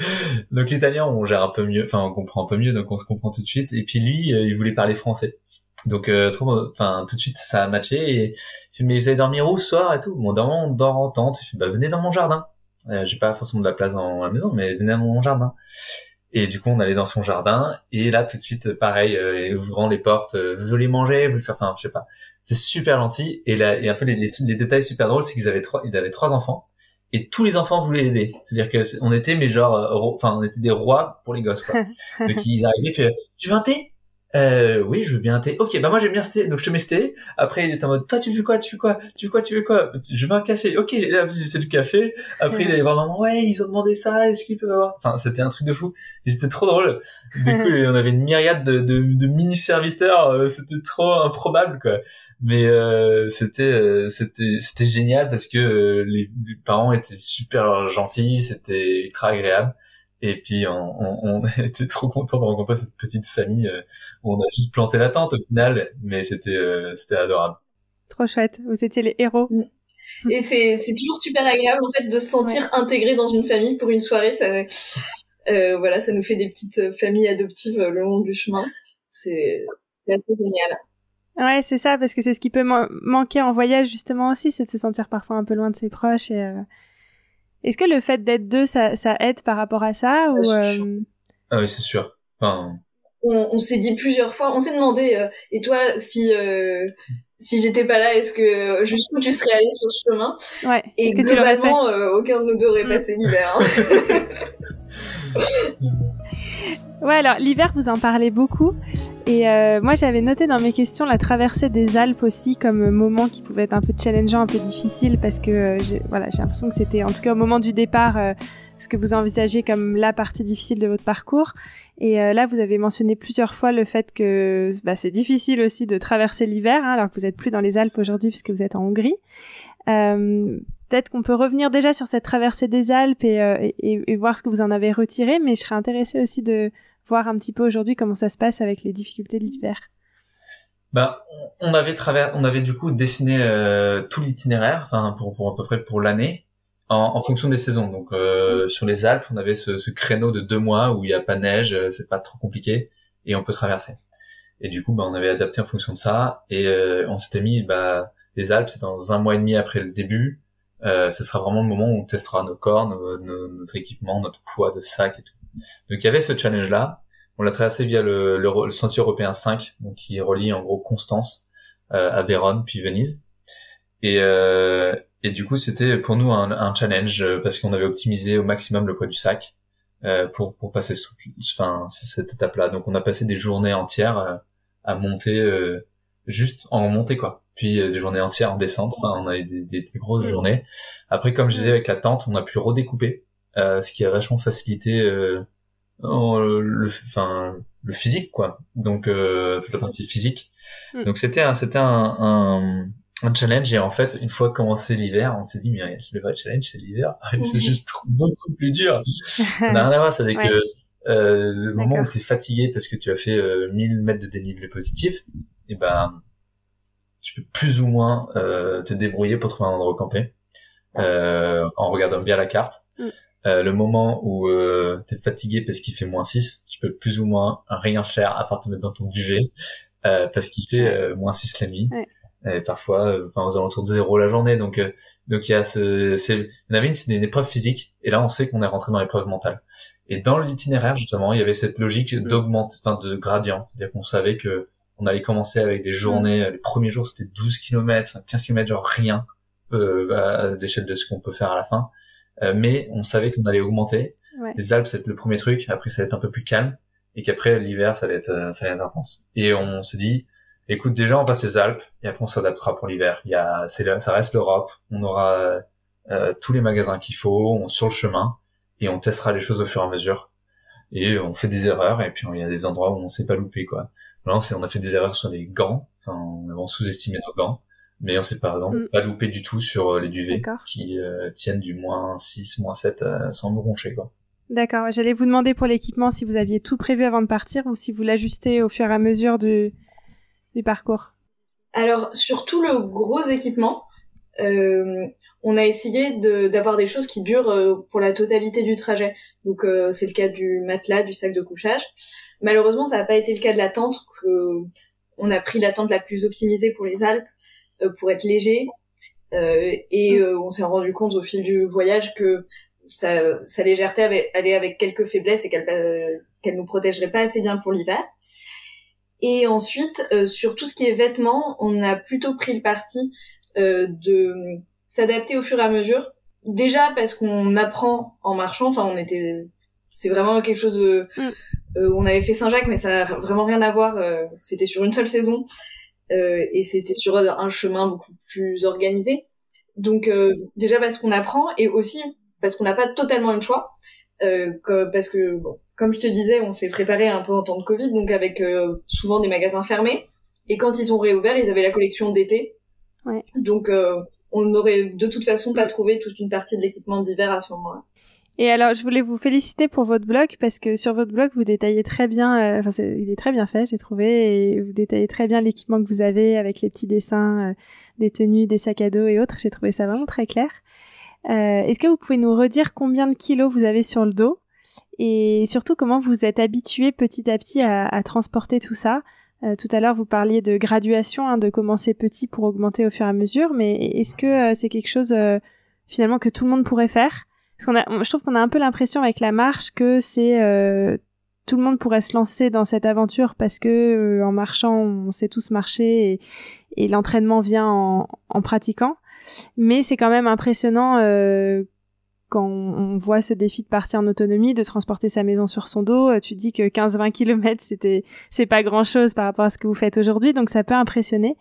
donc l'italien, on gère un peu mieux, enfin on comprend un peu mieux, donc on se comprend tout de suite. Et puis lui, euh, il voulait parler français. Donc euh, trop, enfin tout de suite ça a matché. Et il fait mais vous allez dormir où ce soir et tout? Bon, on dort en tente. Il fait bah venez dans mon jardin. Euh, J'ai pas forcément de la place dans la maison, mais venez dans mon jardin. Et du coup, on allait dans son jardin. Et là, tout de suite, pareil, euh, ouvrant les portes, euh, vous voulez manger, vous faire, enfin, je sais pas. C'est super gentil. Et là, et un peu les, les, détails super drôles, c'est qu'ils avaient trois, ils avaient trois enfants. Et tous les enfants voulaient aider. C'est-à-dire que on était, mais genre, euh, enfin, on était des rois pour les gosses, quoi. Donc ils arrivaient, fait, tu veux un thé? Euh, oui, je veux bien un thé. Ok, bah moi j'aime bien ce thé, donc je te mets ce thé. Après, il est en mode, toi tu veux quoi, tu veux quoi, tu veux quoi, tu veux quoi? Je veux un café. Ok, là c'est le café. Après, il allait voir maman, ouais, ils ont demandé ça, est-ce qu'ils peuvent avoir? Enfin, c'était un truc de fou. C'était trop drôle. Du coup, on avait une myriade de, de, de mini serviteurs. Euh, c'était trop improbable, quoi. Mais euh, c'était euh, c'était c'était génial parce que les, les parents étaient super gentils, c'était ultra agréable. Et puis on, on, on était trop content de rencontrer cette petite famille euh, où on a juste planté la tente au final, mais c'était euh, c'était adorable. Trop chouette, vous étiez les héros. Mm. Et c'est c'est toujours super agréable en fait de se sentir intégré dans une famille pour une soirée. Ça euh, voilà, ça nous fait des petites familles adoptives le long du chemin. C'est assez génial. Ouais, c'est ça, parce que c'est ce qui peut manquer en voyage justement aussi, c'est de se sentir parfois un peu loin de ses proches et euh, est-ce que le fait d'être deux, ça, ça, aide par rapport à ça ou euh... Ah oui, c'est sûr. Enfin... On, on s'est dit plusieurs fois, on s'est demandé, euh, et toi, si euh, si j'étais pas là, est-ce que jusqu'où tu serais allé sur ce chemin? Ouais. Et est-ce que globalement, tu euh, aucun de nous deux aurait mm. passé l'hiver. Hein. Ouais, alors l'hiver, vous en parlez beaucoup. Et euh, moi, j'avais noté dans mes questions la traversée des Alpes aussi comme moment qui pouvait être un peu challengeant, un peu difficile, parce que euh, j'ai, voilà, j'ai l'impression que c'était, en tout cas au moment du départ, euh, ce que vous envisagez comme la partie difficile de votre parcours. Et là, vous avez mentionné plusieurs fois le fait que bah, c'est difficile aussi de traverser l'hiver, hein, alors que vous êtes plus dans les Alpes aujourd'hui puisque vous êtes en Hongrie. peut-être qu'on peut revenir déjà sur cette traversée des Alpes et, et, et, voir ce que vous en avez retiré, mais je serais intéressée aussi de voir un petit peu aujourd'hui comment ça se passe avec les difficultés de l'hiver. Bah, on avait travers, on avait du coup dessiné euh, tout l'itinéraire, enfin pour, pour à peu près pour l'année, en, en, fonction des saisons. Donc euh, sur les Alpes, on avait ce, ce, créneau de deux mois où il y a pas neige, euh, c'est pas trop compliqué et on peut traverser. Et du coup, bah, on avait adapté en fonction de ça et euh, on s'était mis, bah, les Alpes, c'est dans un mois et demi après le début. Euh, ce sera vraiment le moment où on testera nos corps, notre équipement, notre poids de sac et tout. Donc il y avait ce challenge-là. On l'a traversé via le, le, sentier européen 5, donc qui relie en gros Constance euh, à Vérone puis Venise. Et, euh, et du coup c'était pour nous un, un challenge euh, parce qu'on avait optimisé au maximum le poids du sac euh, pour pour passer sous, enfin cette étape-là. Donc on a passé des journées entières euh, à monter juste en montée quoi. Puis des journées entières en descente. Enfin, on avait des, des, grosses mm. journées. Après, comme je disais avec la tente, on a pu redécouper, ce qui a vachement facilité le, enfin le physique quoi. Donc toute la partie physique. Mm. Donc c'était un, c'était un, un, un, challenge et en fait une fois commencé l'hiver, on s'est dit mais le vrai challenge c'est l'hiver, c'est juste beaucoup plus dur. ça n'a rien à voir, c'est avec que euh, le moment où tu es fatigué parce que tu as fait 1000 euh, mètres de dénivelé positif, et eh ben tu peux plus ou moins euh, te débrouiller pour trouver un endroit camper euh, en regardant bien la carte. Mm. Euh, le moment où euh, tu es fatigué parce qu'il fait moins 6, tu peux plus ou moins rien faire à part te mettre dans ton duvet euh, parce qu'il fait euh, moins 6 la nuit. Et parfois, euh, enfin, aux alentours de zéro la journée. Donc, donc il y a ce, c'est, une, c'est une épreuve physique. Et là, on sait qu'on est rentré dans l'épreuve mentale. Et dans l'itinéraire, justement, il y avait cette logique mm. d'augmenter, enfin, de gradient. C'est-à-dire qu'on savait que on allait commencer avec des journées, mm. les premiers jours, c'était 12 km, 15 km, genre rien, euh, à l'échelle de ce qu'on peut faire à la fin. Mais on savait qu'on allait augmenter. Les Alpes, c'était le premier truc. Après, ça allait être un peu plus calme et qu'après l'hiver ça allait être euh, ça allait être intense. Et on se dit écoute déjà on passe les Alpes et après on s'adaptera pour l'hiver. Il y a c'est ça reste l'Europe, on aura euh, tous les magasins qu'il faut on, sur le chemin et on testera les choses au fur et à mesure et on fait des erreurs et puis il y a des endroits où on s'est pas loupé quoi. Là on, on a fait des erreurs sur les gants, enfin on a sous-estimé nos gants mais on s'est par exemple mm. pas loupé du tout sur euh, les duvets qui tiennent du moins 6, moins 7 sans me roncher quoi. D'accord. J'allais vous demander pour l'équipement si vous aviez tout prévu avant de partir ou si vous l'ajustez au fur et à mesure du, du parcours. Alors, sur tout le gros équipement, euh, on a essayé d'avoir des choses qui durent euh, pour la totalité du trajet. Donc, euh, c'est le cas du matelas, du sac de couchage. Malheureusement, ça n'a pas été le cas de la tente. Que on a pris la tente la plus optimisée pour les Alpes, pour être léger. et mm. on s'est rendu compte au fil du voyage que sa, sa légèreté avait, allait avec quelques faiblesses et qu'elle euh, qu'elle nous protégerait pas assez bien pour l'hiver. Et ensuite, euh, sur tout ce qui est vêtements, on a plutôt pris le parti euh, de s'adapter au fur et à mesure. Déjà parce qu'on apprend en marchant. Enfin, on était, c'est vraiment quelque chose de. Mm. on avait fait Saint-Jacques, mais ça a vraiment rien à voir. c'était sur une seule saison et c'était sur un chemin beaucoup plus organisé. Donc déjà parce qu'on apprend et aussi parce qu'on n'a pas totalement le choix. Euh, parce que bon, comme je te disais, on s'est préparé un peu en temps de Covid, donc avec euh, souvent des magasins fermés. Et quand ils ont réouvert, ils avaient la collection d'été. Ouais. Donc euh, on n'aurait de toute façon pas trouvé toute une partie de l'équipement d'hiver à ce moment-là. Et alors, je voulais vous féliciter pour votre blog parce que sur votre blog, vous détaillez très bien. Enfin, il est très bien fait, j'ai trouvé, et vous détaillez très bien l'équipement que vous avez avec les petits dessins, des tenues, des sacs à dos et autres. J'ai trouvé ça vraiment très clair. Euh, Est-ce que vous pouvez nous redire combien de kilos vous avez sur le dos? Et surtout comment vous êtes habitué petit à petit à, à transporter tout ça? Euh, Tout à l'heure, vous parliez de graduation, hein, de commencer petit pour augmenter au fur et à mesure, mais est-ce que euh, c'est quelque chose euh, finalement que tout le monde pourrait faire? Parce qu'on a, je trouve qu'on a un peu l'impression avec la marche que c'est tout le monde pourrait se lancer dans cette aventure parce que en marchant, on sait tous marcher et, et l'entraînement vient en, en pratiquant. Mais c'est quand même impressionnant euh, quand on voit ce défi de partir en autonomie, de transporter sa maison sur son dos. Euh, tu dis que 15-20 km, c'était c'est pas grand chose par rapport à ce que vous faites aujourd'hui, donc ça peut impressionner.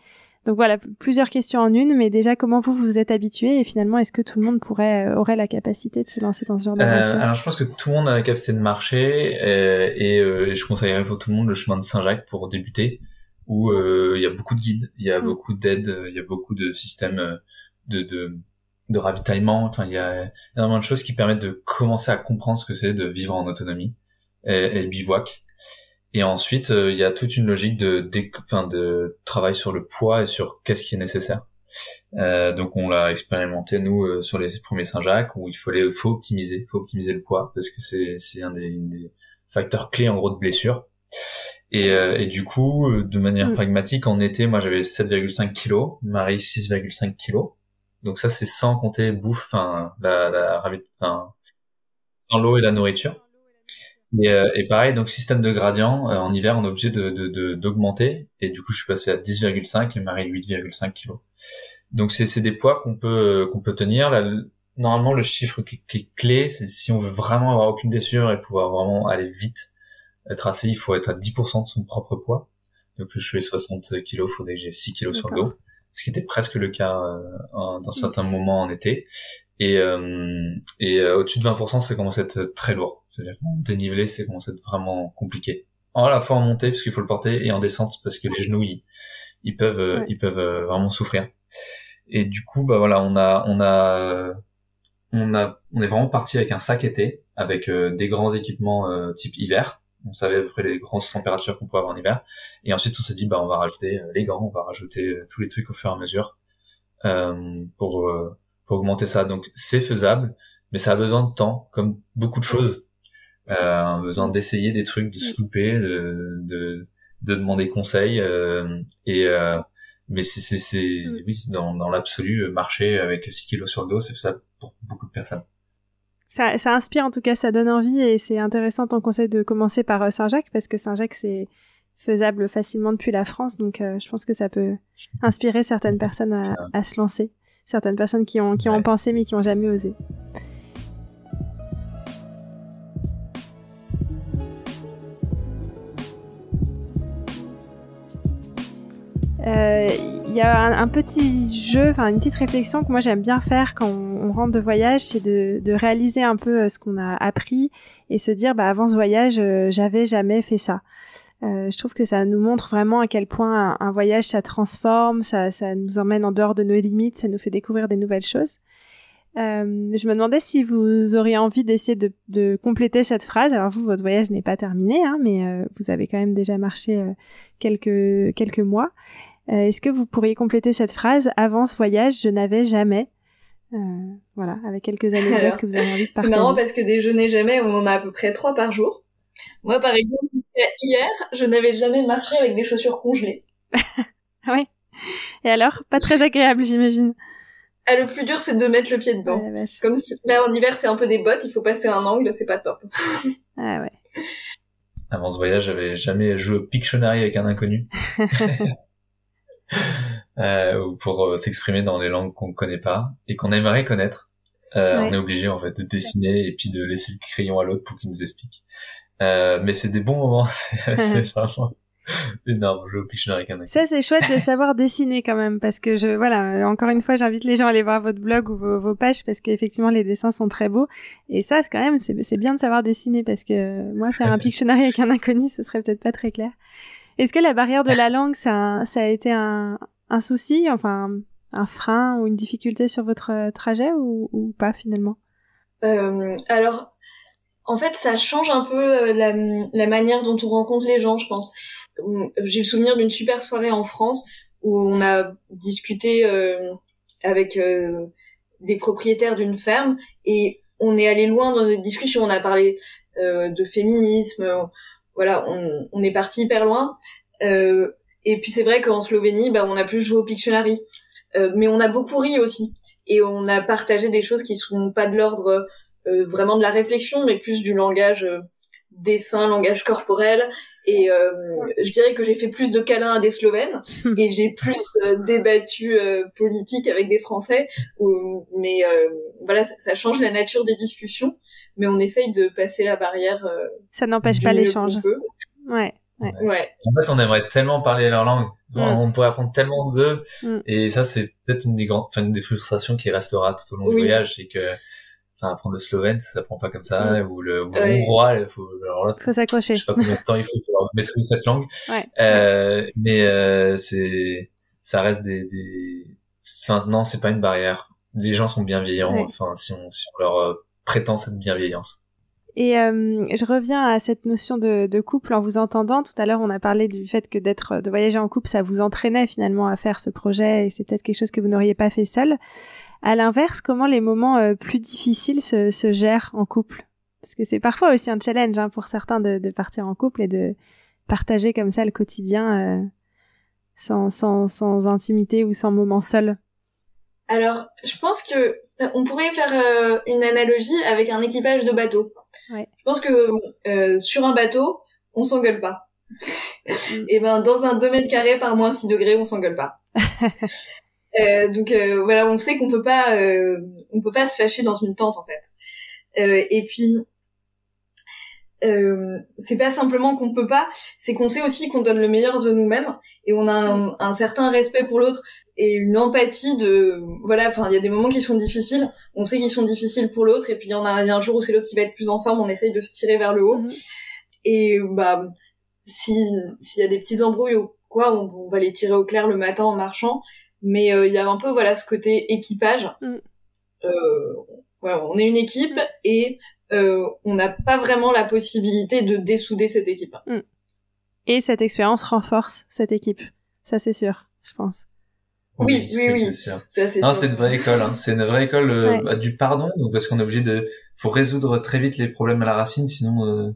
Donc voilà, plusieurs questions en une, mais déjà comment vous vous êtes habitué et finalement est-ce que tout le monde pourrait euh, aurait la capacité de se lancer dans ce genre d'aventure Alors je pense que tout le monde a la capacité de marcher et, et je conseillerais pour tout le monde le chemin de Saint-Jacques pour débuter, où il y a beaucoup de guides, il y a mm. beaucoup d'aides, il y a beaucoup de systèmes de, de, de ravitaillement. Enfin, il y a énormément de choses qui permettent de commencer à comprendre ce que c'est de vivre en autonomie et, et bivouac. Et ensuite, euh, il y a toute une logique de, enfin, de travail sur le poids et sur qu'est-ce qui est nécessaire. Euh, donc on l'a expérimenté nous euh, sur les premiers Saint-Jacques où il fallait, faut optimiser, faut optimiser le poids parce que c'est c'est un des, des, facteurs clés en gros de blessure. Et, euh, et du coup, de manière mm. pragmatique, en été, moi j'avais 7,5 kg, Marie 6,5 kg. Donc ça, c'est sans compter bouffe, enfin, la, la, enfin, sans l'eau et la nourriture. Et, euh, et, pareil, donc système de gradient, euh, en hiver, on est obligé de, d'augmenter. et du coup, je suis passé à 10,5 et Marie 8,5 kg. Donc c'est, c'est des poids qu'on peut, qu'on peut tenir. Là, normalement, le chiffre qui, est clé, c'est si on veut vraiment avoir aucune blessure et pouvoir vraiment aller vite, être assez, il faut être à 10% de son propre poids. Donc je fais 60 kilos, il faudrait que j'ai 6 kilos sur le dos, ce qui était presque le cas dans certains moments en été. Et, et au-dessus de 20%, c'est commence à être très lourd. C'est-à-dire dénivelé, c'est commence à être vraiment compliqué. En la fois en montée parce qu'il faut le porter et en descente parce que les genoux ils, ils peuvent ils peuvent vraiment souffrir. Et du coup, bah voilà, on a, on a, on a, on est vraiment parti avec un sac été, avec euh, des grands équipements euh, type hiver. On savait à peu près les grandes températures qu'on pouvait avoir en hiver. Et ensuite, on s'est dit, bah, on va rajouter euh, les gants, on va rajouter tous les trucs au fur et à mesure pour pour augmenter ça. Donc, c'est faisable, mais ça a besoin de temps, comme beaucoup de choses. Euh, besoin d'essayer des trucs, de se louper, de, de, de demander conseil. et mais c'est c'est c'est mm. oui dans dans l'absolu euh, marcher avec 6 kilos sur le dos c'est ça pour beaucoup de personnes ça, ça inspire en tout cas ça donne envie et c'est intéressant ton conseil de commencer par euh, Saint-Jacques parce que Saint-Jacques c'est faisable facilement depuis la France donc euh, je pense que ça peut inspirer certaines personnes à, à se lancer certaines personnes qui ont qui ont pensé mais qui ont jamais osé Euh, il y a un, petit jeu, enfin une petite réflexion que moi j'aime bien faire quand on, rentre de voyage, c'est de, de, réaliser un peu euh, ce qu'on a appris et se dire bah avant ce voyage euh, j'avais jamais fait ça. Euh, je trouve que ça nous montre vraiment à quel point un, voyage ça transforme, ça, ça nous emmène en dehors de nos limites, ça nous fait découvrir des nouvelles choses. Euh, je me demandais si vous auriez envie d'essayer de, de, compléter cette phrase. Alors vous, votre voyage n'est pas terminé, hein, mais vous avez quand même déjà marché quelques quelques mois. Euh, est-ce que vous pourriez compléter cette phrase Avant ce voyage, je n'avais jamais. Euh, voilà, avec quelques anecdotes que vous avez envie de partager. C'est marrant parce que déjeuner jamais, on en a à peu près trois par jour. Moi, par exemple, hier, je n'avais jamais marché avec des chaussures congelées. ah oui. Et alors, pas très agréable, j'imagine. Ah, le plus dur, c'est de mettre le pied dedans. Comme là, en hiver, c'est un peu des bottes, il faut passer un angle, c'est pas top. ah ouais. Avant ce voyage, j'avais jamais joué au Pictionary avec un inconnu. euh, ou pour euh, s'exprimer dans les langues qu'on connaît pas et qu'on aimerait connaître. Euh, On est obligé en fait de dessiner et puis de laisser le crayon à l'autre pour qu'il nous explique. Euh, mais c'est des bons moments, c'est vraiment énorme. Je avec un Ça c'est chouette de savoir dessiner quand même parce que je voilà encore une fois j'invite les gens à aller voir votre blog ou vos, vos pages parce qu'effectivement les dessins sont très beaux et ça c'est quand même c'est bien de savoir dessiner parce que moi faire un Pictionary avec un inconnu ce serait peut-être pas très clair. Est-ce que la barrière de la langue, ça, ça a été un, un souci, enfin un frein ou une difficulté sur votre euh, trajet ou, ou pas finalement? Euh, Alors, en fait, ça change un peu euh, la, la, manière dont on rencontre les gens, je pense. J'ai le souvenir d'une super soirée en France où on a discuté euh, avec euh, des propriétaires d'une ferme et on est allé loin dans des discussions. On a parlé de féminisme, voilà, on, on est parti hyper loin. Euh, et puis c'est vrai qu'en Slovénie, bah, on a plus joué au Pictionary, euh, mais on a beaucoup ri aussi, et on a partagé des choses qui sont pas de l'ordre euh, vraiment de la réflexion, mais plus du langage euh, dessin, langage corporel. Et euh, je dirais que j'ai fait plus de câlins à des Slovènes et j'ai plus débattu politique avec des Français. mais voilà, ça, ça, change la nature des discussions mais on essaye de passer la barrière. Euh, ça n'empêche pas l'échange. Ouais, ouais. ouais. En fait, on aimerait tellement parler leur langue. Mm. On pourrait apprendre tellement d'eux. Mm. Et ça, c'est peut-être une des grandes, enfin, une des frustrations qui restera tout au long du voyage, c'est que, enfin, apprendre le slovène, ça s'apprend pas comme ça, mm. ou le, ou hongrois, il faut, alors là, faut, s'accrocher. Je sais pas combien de temps il faut pour maîtriser cette langue. Ouais. Euh, mais, euh, c'est, ça reste des, des, enfin, non, c'est pas une barrière. Les gens sont bienveillants, enfin, si on, si on leur, euh, prétend cette bienveillance. Et je reviens à cette notion de, de, couple en vous entendant. Tout à l'heure, on a parlé du fait que d'être, de voyager en couple, ça vous entraînait finalement à faire ce projet, et c'est peut-être quelque chose que vous n'auriez pas fait seul. À l'inverse, comment les moments euh, plus difficiles se, se, gèrent en couple? Parce que c'est parfois aussi un challenge hein, pour certains de, de, partir en couple et de partager comme ça le quotidien euh, sans, sans, sans intimité ou sans moment seul. Alors, je pense que on pourrait faire euh, une analogie avec un équipage de bateau. Ouais. Je pense que euh, sur un bateau, on s'engueule pas. Et ben dans un 2 mètres carrés par moins 6 degrés, on s'engueule pas. euh, donc euh, voilà, on sait qu'on peut pas, on peut pas se fâcher dans une tente en fait. et puis euh, c'est pas simplement qu'on peut pas, c'est qu'on sait aussi qu'on donne le meilleur de nous-mêmes et on a un, un certain respect pour l'autre et une empathie de voilà. Enfin, il y a des moments qui sont difficiles, on sait qu'ils sont difficiles pour l'autre et puis il y en a, y a un jour où c'est l'autre qui va être plus en forme, on essaye de se tirer vers le haut. Mhm. Et bah si s'il y a des petits embrouilles ou quoi, on, on va les tirer au clair le matin en marchant. Mais euh, il y a un peu voilà ce côté équipage. Mm. Euh, ouais, on est une équipe et euh, on n'a pas vraiment la possibilité de dessouder cette équipe. Et cette expérience renforce cette équipe. Ça, c'est sûr, je pense. Oui, oui, oui. c'est sûr. C'est Non, c'est une vraie école. Hein. C'est une vraie école euh, Ouais. bah, du pardon, donc parce qu'on est obligé de, faut résoudre très vite les problèmes à la racine, sinon, euh...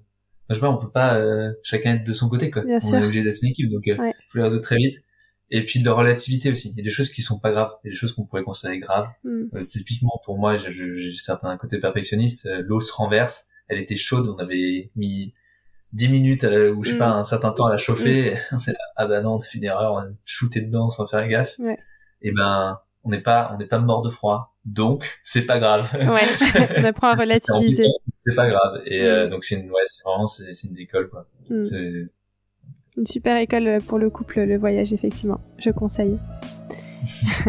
je sais pas, on peut pas euh, chacun être de son côté, quoi. Bien on sûr. est obligé d'être une équipe, donc euh, Ouais. faut les résoudre très vite. Et puis de la relativité aussi. Il y a des choses qui sont pas graves, il y a des choses qu'on pourrait considérer graves. Mm. Euh, typiquement pour moi, j'ai- certains côtés perfectionnistes. euh, L'eau se renverse, elle était chaude, on avait mis 10 minutes à la- ou je sais Mm. pas un certain temps à la chauffer. On s'est là, ah bah non, on a fait une erreur, on a shooté dedans sans faire gaffe. Ouais. Et ben on n'est pas on n'est pas mort de froid, donc c'est pas grave. Ouais, on apprend à relativiser. C'est pas grave. Et euh, Mm. donc c'est une ouais, c'est vraiment c'est une école quoi. Mm. C'est Une super école pour le couple, le voyage, effectivement. Je conseille.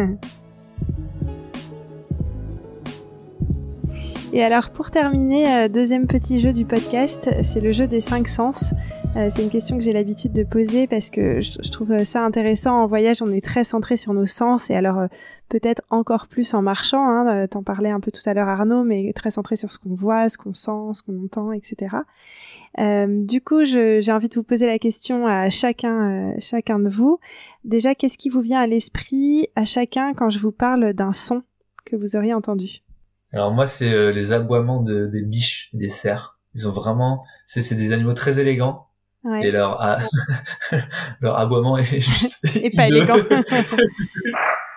Et alors, pour terminer, euh, deuxième petit jeu du podcast, c'est le jeu des cinq sens. Euh, c'est une question que j'ai l'habitude de poser parce que je, je trouve ça intéressant. En voyage, on est très centré sur nos sens et alors euh, peut-être encore plus en marchant. Hein, euh, T'en parlais un peu tout à l'heure, Arnaud, mais très centré sur ce qu'on voit, ce qu'on sent, ce qu'on entend, etc. Euh, du coup, j'ai envie de vous poser la question à chacun, euh, chacun de vous. Déjà, qu'est-ce qui vous vient à l'esprit à chacun quand je vous parle d'un son que vous auriez entendu? Alors moi, c'est euh, les aboiements de, des biches, des cerfs. Ils ont vraiment, c'est des animaux très élégants Ouais. et leur a- leur aboiement est juste Et pas élégant.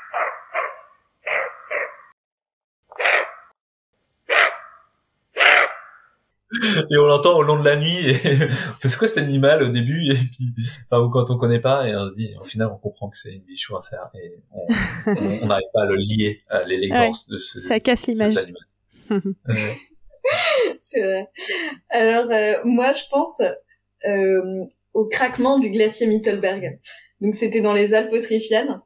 et on l'entend au long de la nuit. Et c'est quoi cet animal au début et puis, enfin, ou quand on connaît pas et on se dit, au final, on comprend que c'est une biche ou un cerf et on on- on n'arrive pas à le lier à l'élégance de ce. Ça casse cet l'image. animal. Ouais. C'est vrai. Alors euh, moi je pense euh, au craquement du glacier Mittelberg. Donc c'était dans les Alpes autrichiennes.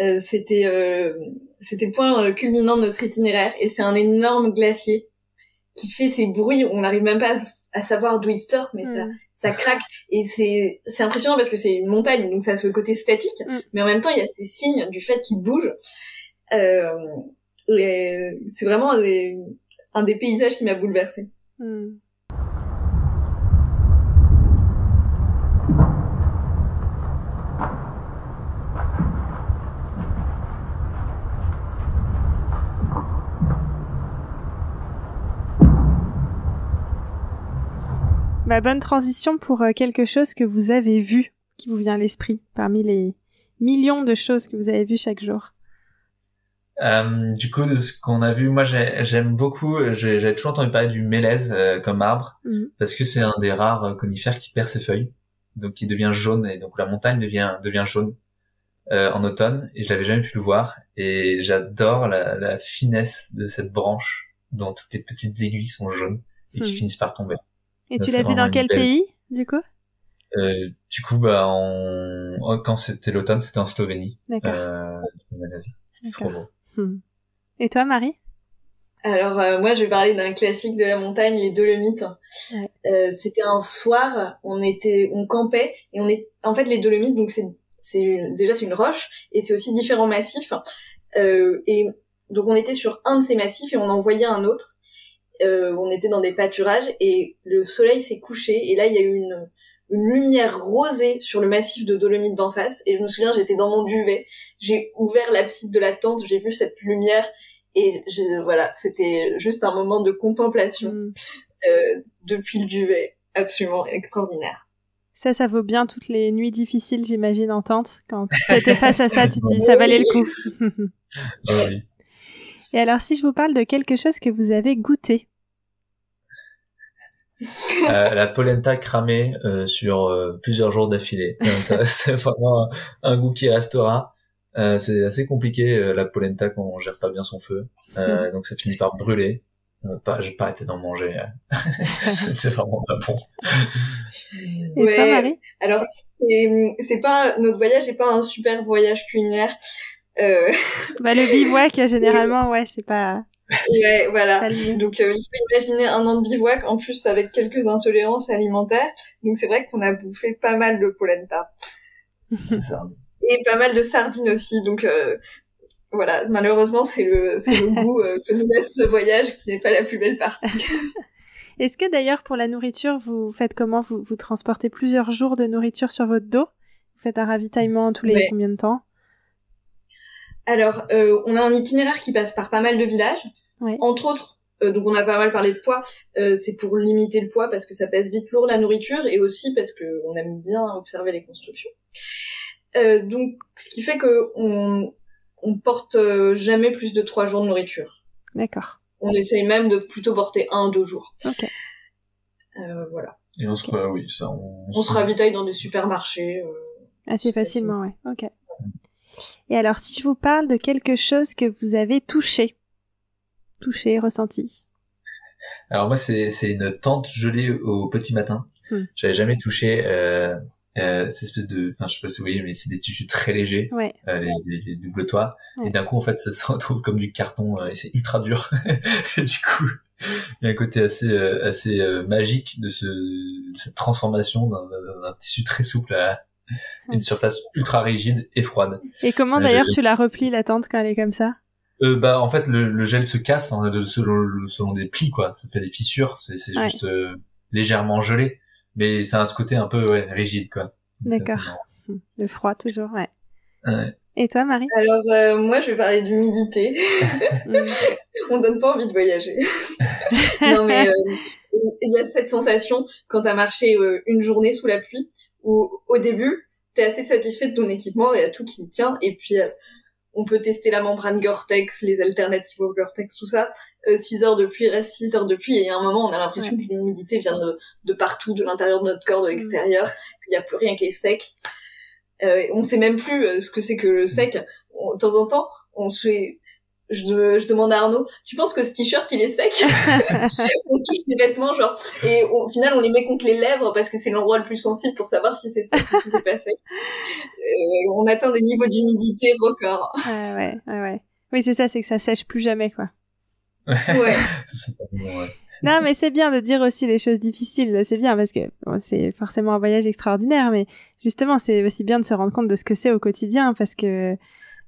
Euh, c'était euh, c'était le point euh, culminant de notre itinéraire et c'est un énorme glacier qui fait ces bruits. On n'arrive même pas à, à savoir d'où il sort, mais ça Mm. ça craque et c'est c'est impressionnant parce que c'est une montagne donc ça a ce côté statique, Mm. mais en même temps il y a ces signes du fait qu'il bouge. Euh, c'est vraiment un des, un des paysages qui m'a bouleversée. Hmm. Bah, bonne transition pour euh, quelque chose que vous avez vu, qui vous vient à l'esprit, parmi les millions de choses que vous avez vues chaque jour. Euh, du coup, de ce qu'on a vu, moi j'ai- j'aime beaucoup, euh, j'ai j'ai toujours entendu parler du mélèze euh, comme arbre, Mhm. parce que c'est un des rares euh, conifères qui perd ses feuilles, donc qui devient jaune, et donc la montagne devient devient jaune euh, en automne, et je l'avais jamais pu le voir, et j'adore la, la finesse de cette branche, dont toutes les petites aiguilles sont jaunes, et qui Mhm. finissent par tomber. Et Ça, tu l'as vu dans quel belle- pays, du coup? Euh, du coup, bah, on... oh, quand c'était l'automne, c'était en Slovénie, D'accord. euh, c'était trop beau. Hmm. Et toi, Marie? Alors euh, moi je vais parler d'un classique de la montagne, les Dolomites. Ouais. Euh, C'était un soir, on était, on campait et on est, en fait les Dolomites donc c'est c'est déjà c'est une roche et c'est aussi différents massifs. Euh, et donc on était sur un de ces massifs et on en voyait un autre. Euh, on était dans des pâturages et le soleil s'est couché et là il y a eu une une lumière rosée sur le massif de Dolomites d'en face et je me souviens j'étais dans mon duvet, j'ai ouvert l'abside de la tente, j'ai vu cette lumière et je, voilà, c'était juste un moment de contemplation Hmm. euh, depuis le duvet, absolument extraordinaire. Ça, ça vaut bien toutes les nuits difficiles, j'imagine, en tente. Quand tu étais face à ça, tu te dis, ça valait le coup. Ah oui. Et alors, si je vous parle de quelque chose que vous avez goûté, Euh, la polenta cramée euh, sur euh, plusieurs jours d'affilée. C'est vraiment un, un goût qui restera. Euh, c'est assez compliqué euh, la polenta quand on gère pas bien son feu, Euh, donc ça finit par brûler. pas, j'ai pas arrêté d'en manger. c'est vraiment pas bon. Et toi, Marie? Alors, c'est pas notre voyage n'est pas un super voyage culinaire. Euh... Bah le bivouac généralement, ouais, c'est pas. Ouais, voilà. Donc euh, il faut imaginer un an de bivouac en plus avec quelques intolérances alimentaires. Donc c'est vrai qu'on a bouffé pas mal de polenta. Et pas mal de sardines aussi. Donc euh, voilà, malheureusement, c'est le, c'est le goût euh, que nous laisse ce voyage qui n'est pas la plus belle partie. Est-ce que d'ailleurs pour la nourriture, vous faites comment? Vous, vous transportez plusieurs jours de nourriture sur votre dos? Vous faites un ravitaillement tous les combien de temps? Alors, euh, on a un itinéraire qui passe par pas mal de villages. Entre autres, euh, donc on a pas mal parlé de poids. Euh, c'est pour limiter le poids parce que ça pèse vite lourd la nourriture et aussi parce que on aime bien observer les constructions. Euh, donc, ce qui fait que on, on porte euh, jamais plus de trois jours de nourriture. D'accord. On essaye même de plutôt porter un, deux jours. Ok. Euh, voilà. Et on se, oui, ça, on, on se ravitaille dans des supermarchés. Euh, Assez facilement, ouais. Ok. Et alors, si je vous parle de quelque chose que vous avez touché, touché, ressenti. Alors moi, c'est une tente gelée au petit matin. Hmm. J'avais jamais touché. Euh, euh, cette espèce de, enfin je sais pas si vous voyez, mais c'est des tissus très légers, ouais. euh, les, les, doubles toits, et d'un coup en fait ça se retrouve comme du carton euh, et c'est ultra dur. et du coup, il y a un côté assez euh, assez magique de, ce, de cette transformation d'un tissu très souple à une surface ultra rigide et froide. Et comment d'ailleurs tu la replies la tente quand elle est comme ça? Euh, bah en fait le, le gel se casse de, selon, selon des plis quoi ça fait des fissures c'est juste légèrement gelé mais c'est un ce côté un peu ouais, rigide quoi. D'accord. Le froid toujours, ouais. ouais. Et toi, Marie? Alors euh, moi, je vais parler d'humidité. On donne pas envie de voyager. non mais euh, il y a cette sensation quand t'as marché euh, une journée sous la pluie où au début t'es assez satisfait de ton équipement et à tout qui tient et puis on peut tester la membrane Gore-Tex, les alternatives au Gore-Tex, tout ça. Euh, 6 heures de pluie, reste 6 heures de pluie, et il y a un moment, on a l'impression que l'humidité vient de, de, partout, de l'intérieur de notre corps, de mm. l'extérieur, qu'il n'y a plus rien qui est sec. Euh, on sait même plus euh, ce que c'est que le sec. de temps en temps, on se fait je, je, demande à Arnaud, tu penses que ce t-shirt il est sec? On touche les vêtements genre et au final on les met contre les lèvres parce que c'est l'endroit le plus sensible pour savoir si c'est sec ou si c'est pas sec. Euh, on atteint des niveaux d'humidité record. Ouais ouais ouais ouais. Oui c'est ça, c'est que ça sèche plus jamais quoi. Ouais. ouais. Non, mais c'est bien de dire aussi les choses difficiles. C'est bien parce que c'est forcément un voyage extraordinaire, mais justement, c'est aussi bien de se rendre compte de ce que c'est au quotidien parce que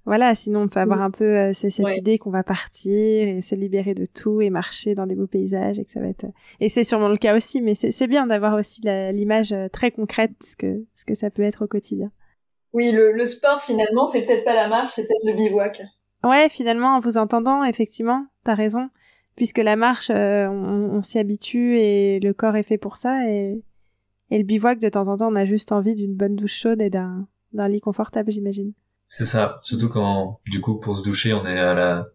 voilà, sinon on peut avoir mm. un peu euh, cette idée qu'on va partir et se libérer de tout et marcher dans des beaux paysages et que ça va être. Et c'est sûrement le cas aussi, mais c'est bien d'avoir aussi l'image euh, très concrète de ce que ce que ça peut être au quotidien. Oui, le, le sport finalement, c'est peut-être pas la marche, c'est peut-être le bivouac. Ouais, finalement, en vous entendant, effectivement, t'as raison, puisque la marche, euh, on, on s'y habitue et le corps est fait pour ça et et le bivouac, de temps en temps, on a juste envie d'une bonne douche chaude et d'un lit confortable, j'imagine. C'est ça. Surtout quand, du coup, pour se doucher, on est à la,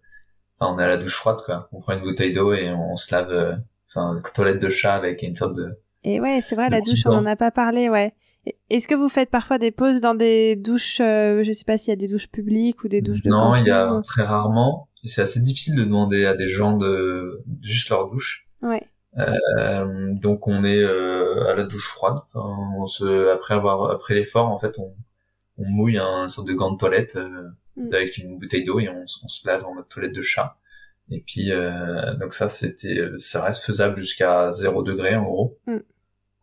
enfin, on est à la douche froide, quoi. On prend une bouteille d'eau et on, se lave, euh, enfin, toilette de chat avec une sorte de. Et ouais, c'est vrai, la douche, on en a pas parlé, ouais. Est-ce que vous faites parfois des pauses dans des douches, euh, je sais pas s'il y a des douches publiques ou des douches de Non, il y a très rarement. C'est assez difficile de demander à des gens de juste leur douche. Ouais. Euh, donc on est euh, à la douche froide. Enfin, on se, après avoir après l'effort, en fait, on, on mouille un sorte de gant de toilette euh, mm. avec une bouteille d'eau et on, on, se lave en mode toilette de chat. Et puis euh, donc ça c'était ça reste faisable jusqu'à 0 degré en gros. Mm.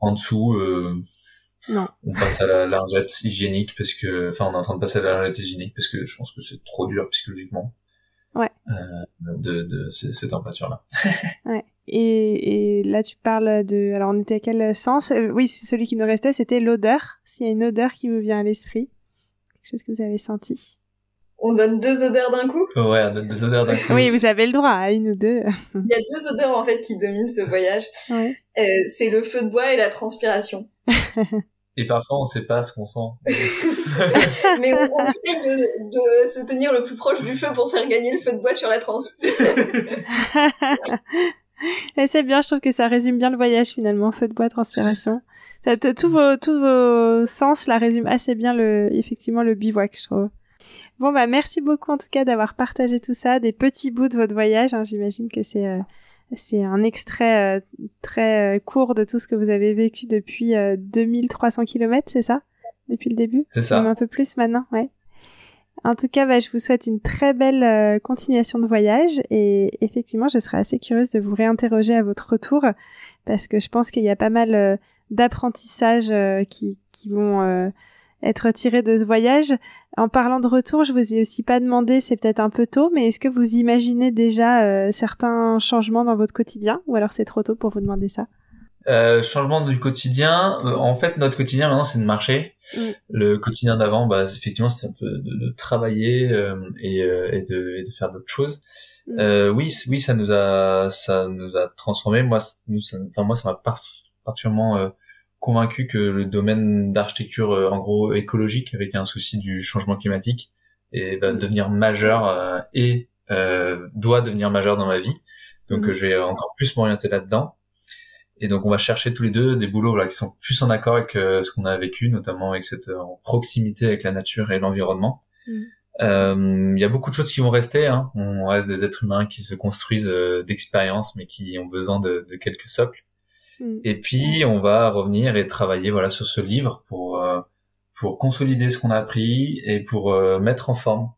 En dessous euh, non. on passe à la lingette hygiénique parce que enfin on est en train de passer à la lingette hygiénique parce que je pense que c'est trop dur psychologiquement. Ouais. Euh, de, de ces, ces températures là. ouais. Et, et, là, tu parles de. Alors, on était à quel sens? Oui, celui qui nous restait, c'était l'odeur. S'il y a une odeur qui vous vient à l'esprit chose que vous avez senti? On donne deux odeurs d'un coup? Ouais, on donne deux odeurs d'un coup. oui, vous avez le droit à une ou deux. Il y a deux odeurs en fait qui dominent ce voyage. Ouais. Euh, c'est le feu de bois et la transpiration. et parfois on sait pas ce qu'on sent. Mais on, on essaye de, de, se tenir le plus proche du feu pour faire gagner le feu de bois sur la transpiration. et c'est bien, je trouve que ça résume bien le voyage finalement, feu de bois, transpiration. Tous vos, tous vos sens la résument assez bien le, effectivement, le bivouac, je trouve. Bon, bah, merci beaucoup, en tout cas, d'avoir partagé tout ça, des petits bouts de votre voyage. Hein. J'imagine que c'est euh, c'est un extrait très court de tout ce que vous avez vécu depuis 2300 km, c'est ça? Depuis le début? C'est ça. un peu plus maintenant, ouais. En tout cas, bah, je vous souhaite une très belle continuation de voyage et effectivement, je serais assez curieuse de vous réinterroger à votre retour parce que je pense qu'il y a pas mal d'apprentissages qui, qui vont être tiré de ce voyage. En parlant de retour, je vous ai aussi pas demandé, c'est peut-être un peu tôt, mais est-ce que vous imaginez déjà euh, certains changements dans votre quotidien? Ou alors c'est trop tôt pour vous demander ça? Euh, changement du quotidien. Euh, en fait, notre quotidien maintenant, c'est de marcher. Mm. Le quotidien d'avant, bah, effectivement, c'était un peu de, travailler et, et, de, et, de, faire d'autres choses. Mm. oui, oui, ça nous a, ça nous a transformé. Moi, nous, enfin moi, ça m'a particulièrement convaincu que le domaine d'architecture euh, en gros écologique avec un souci du changement climatique et va mm. devenir majeur euh, et euh, doit devenir majeur dans ma vie. Donc mm. je vais encore plus m'orienter là-dedans. Et donc on va chercher tous les deux des boulots là, qui sont plus en accord avec ce qu'on a vécu, notamment avec cette proximité avec la nature et l'environnement. Mm. Il y a beaucoup de choses qui vont rester. Hein. On reste des êtres humains qui se construisent d'expériences, mais qui ont besoin de, de quelques socles. Mm. Et puis on va revenir et travailler voilà sur ce livre pour euh, pour consolider ce qu'on a appris et pour euh, mettre en forme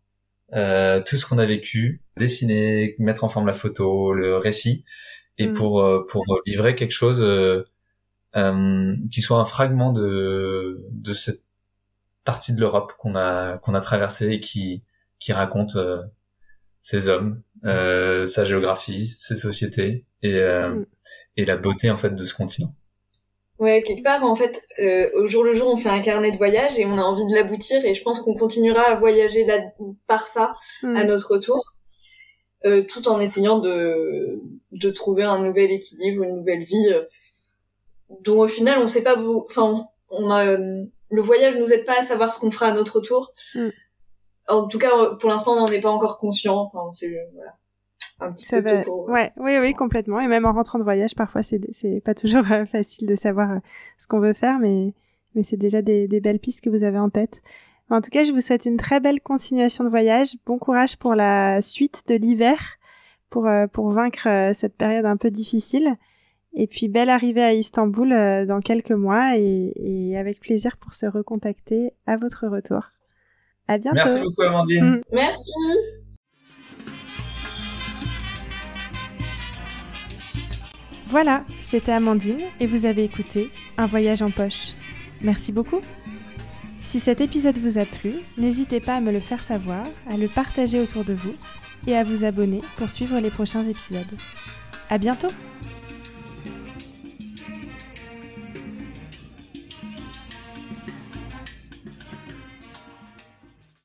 euh, tout ce qu'on a vécu, dessiner, mettre en forme la photo, le récit, et mm. pour pour livrer quelque chose qui soit un fragment de de cette partie de l'Europe qu'on a qu'on a traversée et qui qui raconte ces hommes, sa géographie, ses sociétés et mm et la beauté en fait de ce continent. Ouais, quelque part en fait, euh, au jour le jour, on fait un carnet de voyage et on a envie de l'aboutir et je pense qu'on continuera à voyager là par ça à hmm. notre tour, euh, tout en essayant de de trouver un nouvel équilibre, une nouvelle vie, euh, dont au final on sait pas, enfin on, a le voyage nous aide pas à savoir ce qu'on fera à notre tour. Hmm. En tout cas, pour l'instant, on n'en est pas encore conscient. Enfin, c'est voilà un petit peu va... Ouais, oui, oui, complètement. Et même en rentrant de voyage, parfois, c'est c'est pas toujours euh, facile de savoir euh, ce qu'on veut faire, mais mais c'est déjà des, des belles pistes que vous avez en tête. En tout cas, je vous souhaite une très belle continuation de voyage. Bon courage pour la suite de l'hiver, pour euh, pour vaincre cette période un peu difficile. Et puis belle arrivée à Istanbul dans quelques mois et, et avec plaisir pour se recontacter à votre retour. À bientôt. Merci beaucoup Amandine. Mm. Merci. Voilà, c'était Amandine et vous avez écouté Un voyage en poche. Merci beaucoup. Si cet épisode vous a plu, n'hésitez pas à me le faire savoir, à le partager autour de vous et à vous abonner pour suivre les prochains épisodes. À bientôt!